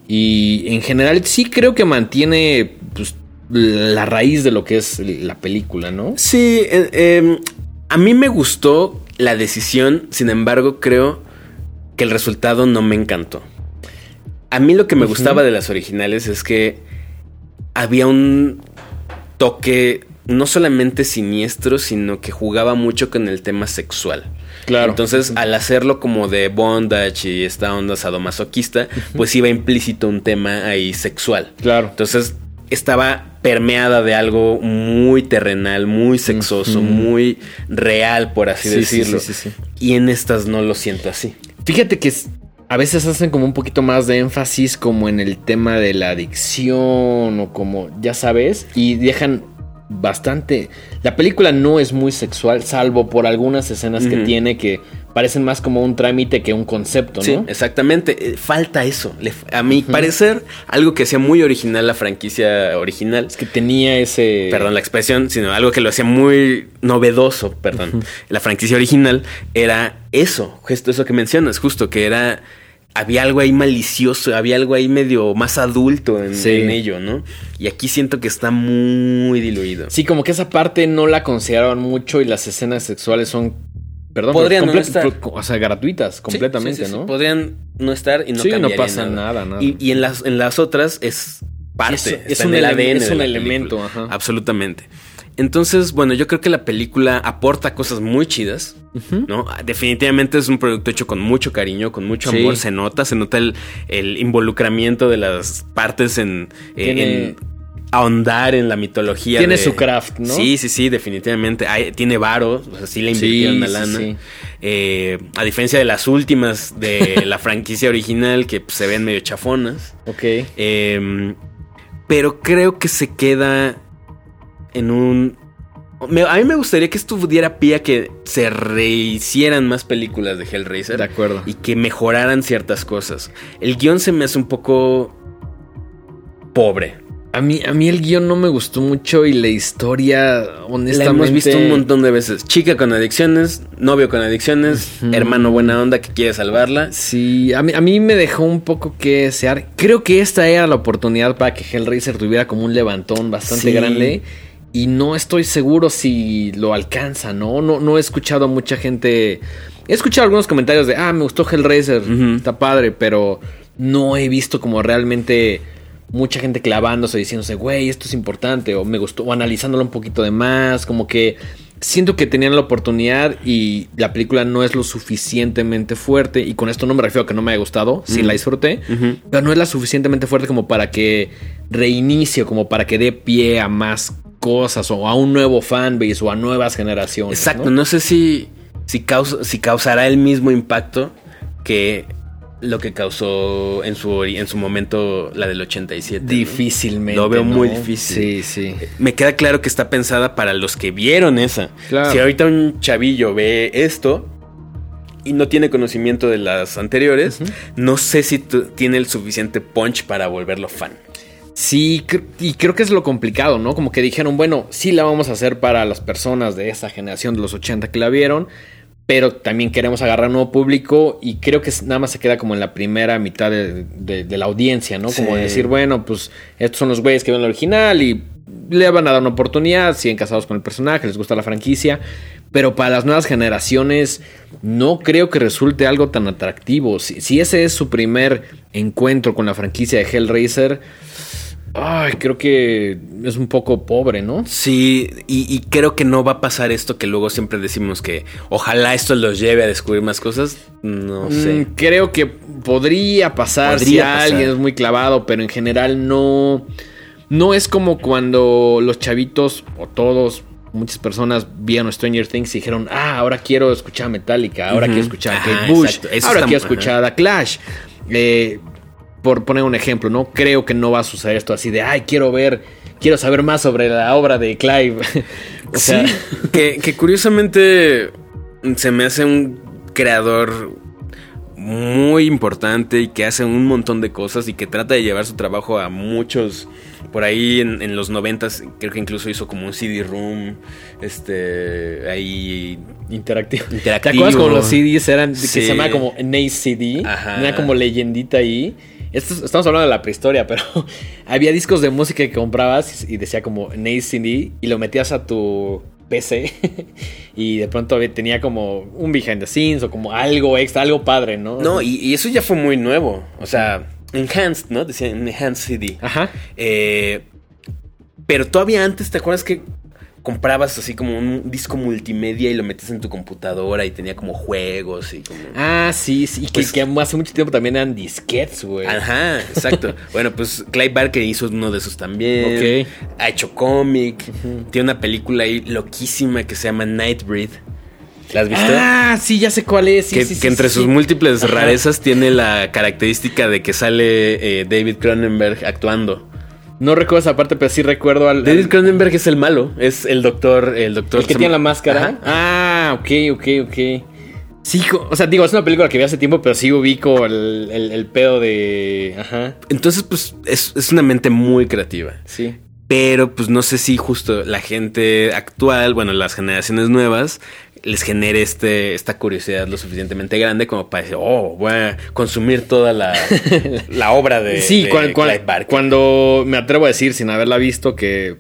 Y en general sí creo que mantiene pues, la raíz de lo que es la película, ¿no?
Sí, eh, em, a mí me gustó la decisión, sin embargo creo que el resultado no me encantó. A mí lo que me gustaba de las originales es que había un toque no solamente siniestro, sino que jugaba mucho con el tema sexual.
Claro.
Entonces, al hacerlo como de bondage y esta onda sadomasoquista, pues iba implícito un tema ahí sexual.
Claro.
Entonces, estaba permeada de algo muy terrenal, muy sexoso, muy real, por así
Sí,
decirlo.
sí, sí, sí.
Y en estas no lo siento así.
Fíjate que a veces hacen como un poquito más de énfasis como en el tema de la adicción o como, ya sabes, y dejan bastante... La película no es muy sexual, salvo por algunas escenas que tiene que parecen más como un trámite que un concepto, ¿no?
Sí, exactamente. Eh, Falta eso. Le- a mi parecer, algo que hacía muy original la franquicia original.
Es que tenía ese...
Perdón la expresión, sino algo que lo hacía muy novedoso, perdón. La franquicia original era eso, justo eso que mencionas, justo que era había algo ahí malicioso, había algo ahí medio más adulto en,
Sí.
en ello, ¿no? Y aquí siento que está muy diluido.
Sí, como que esa parte no la consideraban mucho y las escenas sexuales son... Perdón,
Podrían no estar.
O sea, gratuitas, completamente,
sí, sí.
¿no?
Podrían no estar y no
Sí, no pasa nada, nada.
Y, y en las en las otras es parte,
Es- un
el ADN
es un elemento, ajá.
Absolutamente. Entonces, bueno, yo creo que la película aporta cosas muy chidas. ¿no? Definitivamente es un producto hecho con mucho cariño, con mucho
Sí.
amor, se nota, se nota el, el involucramiento de las partes en, eh,
Tiene-
en ahondar en la mitología.
Tiene
de-
su craft, ¿no?
Sí, sí, sí, definitivamente. Hay- tiene varo, o sea, sí le invirtieron
Sí,
la
sí,
lana.
sí.
Eh, a diferencia de las últimas de <laughs> la franquicia original, que pues, se ven medio chafonas.
Ok.
Eh, pero creo que se queda en un... me- a mí me gustaría que esto diera pie a que se rehicieran más películas de Hellraiser.
De acuerdo.
Y que mejoraran ciertas cosas. El guion se me hace un poco pobre.
A mí, a mí el guion no me gustó mucho y la historia, honestamente.
La hemos visto un montón de veces. Chica con adicciones, novio con adicciones, hermano buena onda que quiere salvarla.
Sí, a mí, a mí me dejó un poco que desear. Creo que esta era la oportunidad para que Hellraiser tuviera como un levantón bastante
Sí.
grande. Y no estoy seguro si lo alcanza, ¿no? No, no he escuchado a mucha gente. He escuchado algunos comentarios de, ah, me gustó Hellraiser, está padre, pero no he visto como realmente mucha gente clavándose diciéndose, güey, esto es importante, o me gustó, o analizándolo un poquito de más, como que siento que tenían la oportunidad y la película no es lo suficientemente fuerte, y con esto no me refiero a que no me haya gustado, sí
Mm.
la disfruté, pero no es la suficientemente fuerte como para que reinicie, como para que dé pie a más cosas, o a un nuevo fanbase, o a nuevas generaciones.
Exacto,
¿no?
no, sé si, si, causa- si causará el mismo impacto que lo que causó en su, en su momento la del 87. ¿no?
Difícilmente.
Lo veo
¿no?
muy difícil.
Sí, sí.
Me queda claro que está pensada para los que vieron esa.
Claro.
Si ahorita un chavillo ve esto y no tiene conocimiento de las anteriores, no sé si tiene el suficiente punch para volverlo fan.
Sí, y creo que es lo complicado, ¿no? Como que dijeron, bueno, sí la vamos a hacer para las personas de esa generación de los 80 que la vieron, pero también queremos agarrar un nuevo público y creo que nada más se queda como en la primera mitad de, de- de la audiencia, ¿no? Como
Sí.
decir, bueno, pues estos son los güeyes que ven el original y le van a dar una oportunidad, siguen casados con el personaje, les gusta la franquicia, pero para las nuevas generaciones no creo que resulte algo tan atractivo. Si, si ese es su primer encuentro con la franquicia de Hellraiser, ay, creo que es un poco pobre, ¿no?
Sí, y, y creo que no va a pasar esto que luego siempre decimos que ojalá esto los lleve a descubrir más cosas. No sé.
Mm, creo que podría pasar si
pasar.
alguien es muy clavado, pero en general no. No es como cuando los chavitos o todos, muchas personas vieron Stranger Things y dijeron, ah, ahora quiero escuchar a Metallica, ahora quiero escuchar a Kate Bush, ahora quiero escuchar a Clash. Eh, por poner un ejemplo, ¿no? Creo que no va a suceder esto así de, ay, quiero ver, quiero saber más sobre la obra de Clive. <laughs> o sea,
sí, que, que curiosamente se me hace un creador muy importante y que hace un montón de cosas y que trata de llevar su trabajo a muchos por ahí en, en los noventas creo que incluso hizo como un CD room este ahí
interactivo.
Interactivo.
¿Te acuerdas como los CDs eran que se llamaba como Nace CD?
Ajá.
Era como leyendita ahí. Esto estamos hablando de la prehistoria, pero <laughs> había discos de música que comprabas y decía como Nace CD y lo metías a tu PC <laughs> y de pronto tenía como un behind the scenes o como algo extra, algo padre, ¿no?
no y, y eso ya fue muy nuevo o sea enhanced no decía enhanced CD
Ajá.
Eh, pero todavía antes, ¿te acuerdas que comprabas así como un disco multimedia y lo metías en tu computadora y tenía como juegos y como...
Ah, sí, sí. que-
Pues-
que, hace mucho tiempo también eran disquets, güey.
Ajá, exacto. <laughs> bueno, pues Clive Barker hizo uno de esos también.
Ok.
Ha hecho cómic. Tiene una película ahí loquísima que se llama Nightbreed. ¿La has visto?
Ah, sí, ya sé cuál es. sí,
que,
sí,
que
sí,
entre sus múltiples
Ajá.
rarezas tiene la característica de que sale eh, David Cronenberg actuando.
No recuerdo esa parte, pero sí recuerdo al.
David Cronenberg es el malo, es el doctor, el doctor
el que tiene la máscara.
Ajá.
Ah, ok, ok, ok. Sí, o sea, digo, es una película que vi hace tiempo, pero sí ubico el, el- el pedo de. Ajá,
Entonces, pues, es, es una mente muy creativa.
sí.
Pero, pues, no sé si justo la gente actual, bueno, las generaciones nuevas, les genere este, esta curiosidad lo suficientemente grande como para decir, oh, voy a consumir toda la, <laughs> la obra de,
sí,
de
cuan- cuan-
Clive Barker.
cuando me atrevo a decir, sin haberla visto, que.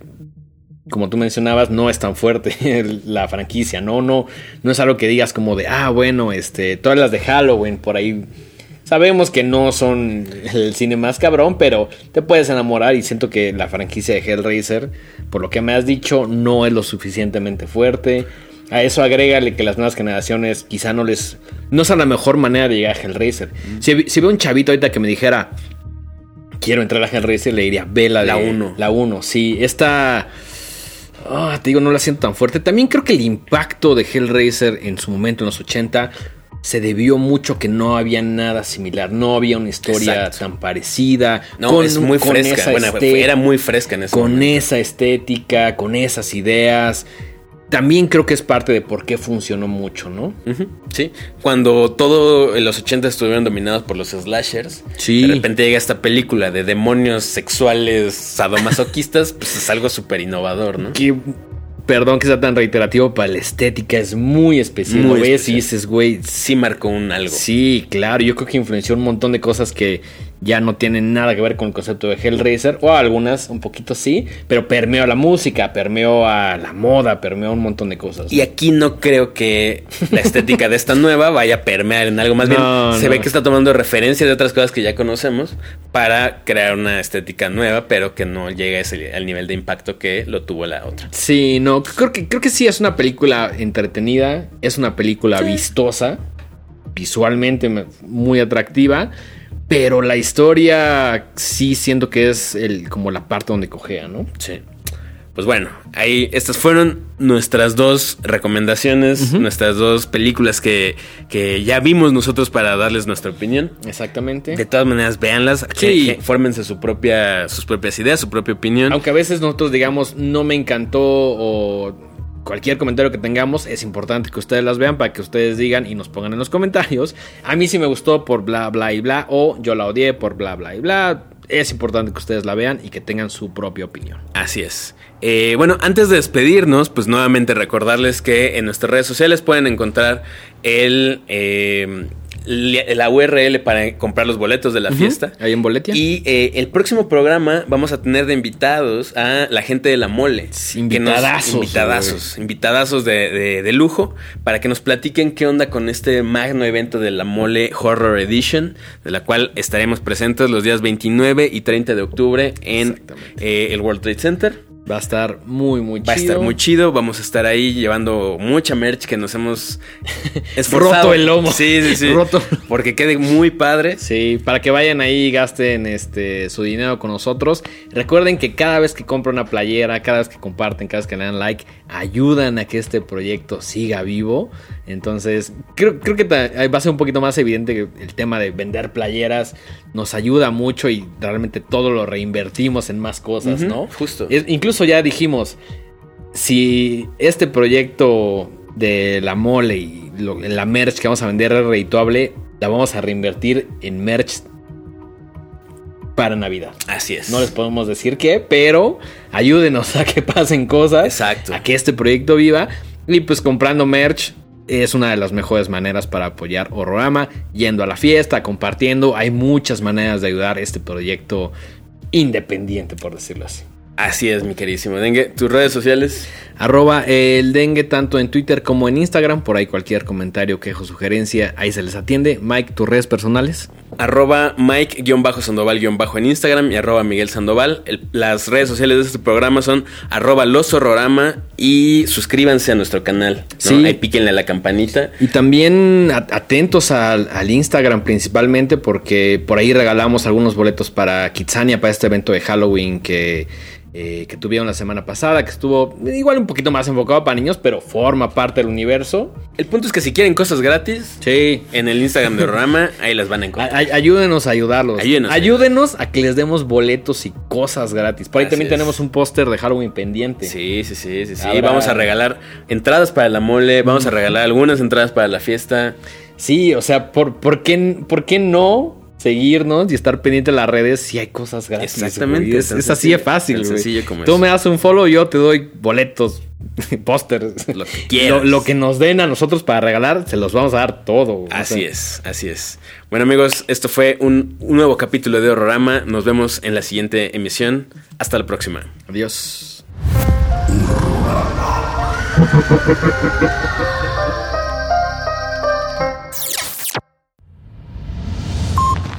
Como tú mencionabas, no es tan fuerte <laughs> la franquicia, ¿no? No, no es algo que digas como de, ah, bueno, este, todas las de Halloween por ahí Sabemos que no son el cine más cabrón, pero te puedes enamorar y siento que la franquicia de Hellraiser, por lo que me has dicho, no es lo suficientemente fuerte. A eso agrégale que las nuevas generaciones quizá no les... No es la mejor manera de llegar a Hellraiser. Si, si veo un chavito ahorita que me dijera, quiero entrar a Hellraiser, le diría, ve la
La
de-
uno.
La 1, sí. Esta... ah, te digo, no la siento tan fuerte. También creo que el impacto de Hellraiser en su momento, en los 80, se debió mucho que no había nada similar. No había una historia
Exacto.
tan parecida.
No,
con-
es muy
con
fresca.
esa
Bueno, era muy fresca en ese
Con
momento.
esa estética, con esas ideas. También creo que es parte de por qué funcionó mucho, ¿no?
Sí, cuando todo en los 80 estuvieron dominados por los slashers,
Sí.
de repente llega esta película de demonios sexuales sadomasoquistas, <laughs> pues es algo súper innovador, ¿no?
Que, perdón que sea tan reiterativo, para la estética es muy especial.
Muy
ves y dices, güey,
Sí marcó un algo.
Sí, claro, yo creo que influenció un montón de cosas que ya no tienen nada que ver con el concepto de Hellraiser, o algunas un poquito sí, pero permeó a la música, permeó a la moda, permeó a un montón de cosas.
Y aquí no creo que la estética de esta nueva vaya a permear en algo. Más bien,
No,
se ve que está tomando referencias de otras cosas que ya conocemos para crear una estética nueva, pero que no llegue a ese- al nivel de impacto que lo tuvo la otra.
Sí, no, creo que, creo que sí es una película entretenida, es una película vistosa, visualmente me- muy atractiva, pero la historia sí siento que es el, como la parte donde cojea, ¿no?
Sí. Pues bueno, ahí estas fueron nuestras dos recomendaciones, nuestras dos películas que, que ya vimos nosotros para darles nuestra opinión.
Exactamente.
De todas maneras, véanlas,
Sí.
que- que fórmense su propia, sus propias ideas, su propia opinión.
Aunque a veces nosotros digamos no me encantó o cualquier comentario que tengamos, es importante que ustedes las vean para que ustedes digan y nos pongan en los comentarios. A mí sí me gustó por bla bla y bla o yo la odié por bla bla y bla. Es importante que ustedes la vean y que tengan su propia opinión.
Así es. Eh, bueno, antes de despedirnos, pues nuevamente recordarles que en nuestras redes sociales pueden encontrar el, eh, la URL para comprar los boletos de la fiesta.
Ahí en Boletia.
Y eh, el próximo programa vamos a tener de invitados a la gente de la mole.
Sí,
Que nos-
invitadazos,
invitadazos. Invitadazos de, de- de lujo para que nos platiquen qué onda con este magno evento de la mole Horror Edition, de la cual estaremos presentes los días 29 y 30 de octubre en eh, el World Trade Center.
Va a estar muy, muy chido.
Va a estar muy chido. Vamos a estar ahí llevando mucha merch que nos hemos <laughs> esforzado.
Roto el lomo.
Sí, sí, sí.
Roto.
Porque quede muy padre.
Sí, para que vayan ahí y gasten este, su dinero con nosotros. Recuerden que cada vez que compran una playera, cada vez que comparten, cada vez que le dan like, ayudan a que este proyecto siga vivo. Entonces, creo, creo que va a ser un poquito más evidente que el tema de vender playeras nos ayuda mucho y realmente todo lo reinvertimos en más cosas, ¿no?
justo.
Es- incluso ya dijimos, si este proyecto de la mole y lo- la merch que vamos a vender es redituable, la vamos a reinvertir en merch para Navidad.
Así es.
No les podemos decir qué, pero ayúdenos <laughs> a que pasen cosas.
Exacto.
A que este proyecto viva. Y pues comprando merch es una de las mejores maneras para apoyar Horrorama. Yendo a la fiesta, compartiendo. Hay muchas maneras de ayudar a este proyecto independiente, por decirlo así.
Así es, mi queridísimo Dengue. ¿Tus redes sociales?
Arroba el dengue tanto en Twitter como en Instagram. Por ahí cualquier comentario, quejo, sugerencia, ahí se les atiende. Mike, tus redes personales.
Arroba Mike-Sandoval- en Instagram y arroba Miguel Sandoval. El- las redes sociales de este programa son arroba Los Horrorama y suscríbanse a nuestro canal. ¿no?
Sí.
Ahí píquenle a la campanita.
Y también atentos al, al Instagram principalmente porque por ahí regalamos algunos boletos para Kitsania, para este evento de Halloween que, eh, que tuvieron la semana pasada, que estuvo igual un poquito más enfocado para niños, pero forma parte del universo.
El punto es que si quieren cosas gratis,
Sí.
en el Instagram de Horrorama, <laughs> ahí las van a encontrar.
ay- ayúdenos a ayudarlos.
Ayúdenos.
Ayúdenos a que les demos boletos y cosas gratis. Por ahí
Así
también
es.
tenemos un póster de Halloween pendiente.
Sí, sí, sí, sí, sí.
Habrá-
Vamos a regalar entradas para la mole, vamos a regalar algunas entradas para la fiesta.
Sí, o sea, ¿por, por, qué, ¿por qué no seguirnos y estar pendiente de las redes si hay cosas gratis?
Exactamente?
Es, así de fácil, güey.
sencillo como
Tú me das un follow, yo te doy boletos, <laughs> pósters.
Lo que quieras. <laughs>
Lo, lo que nos den a nosotros para regalar, se los vamos a dar todo. O
Así
sea,
es, así es. Bueno amigos, esto fue un, un nuevo capítulo de Horrorama. Nos vemos en la siguiente emisión. Hasta la próxima.
Adiós. <laughs>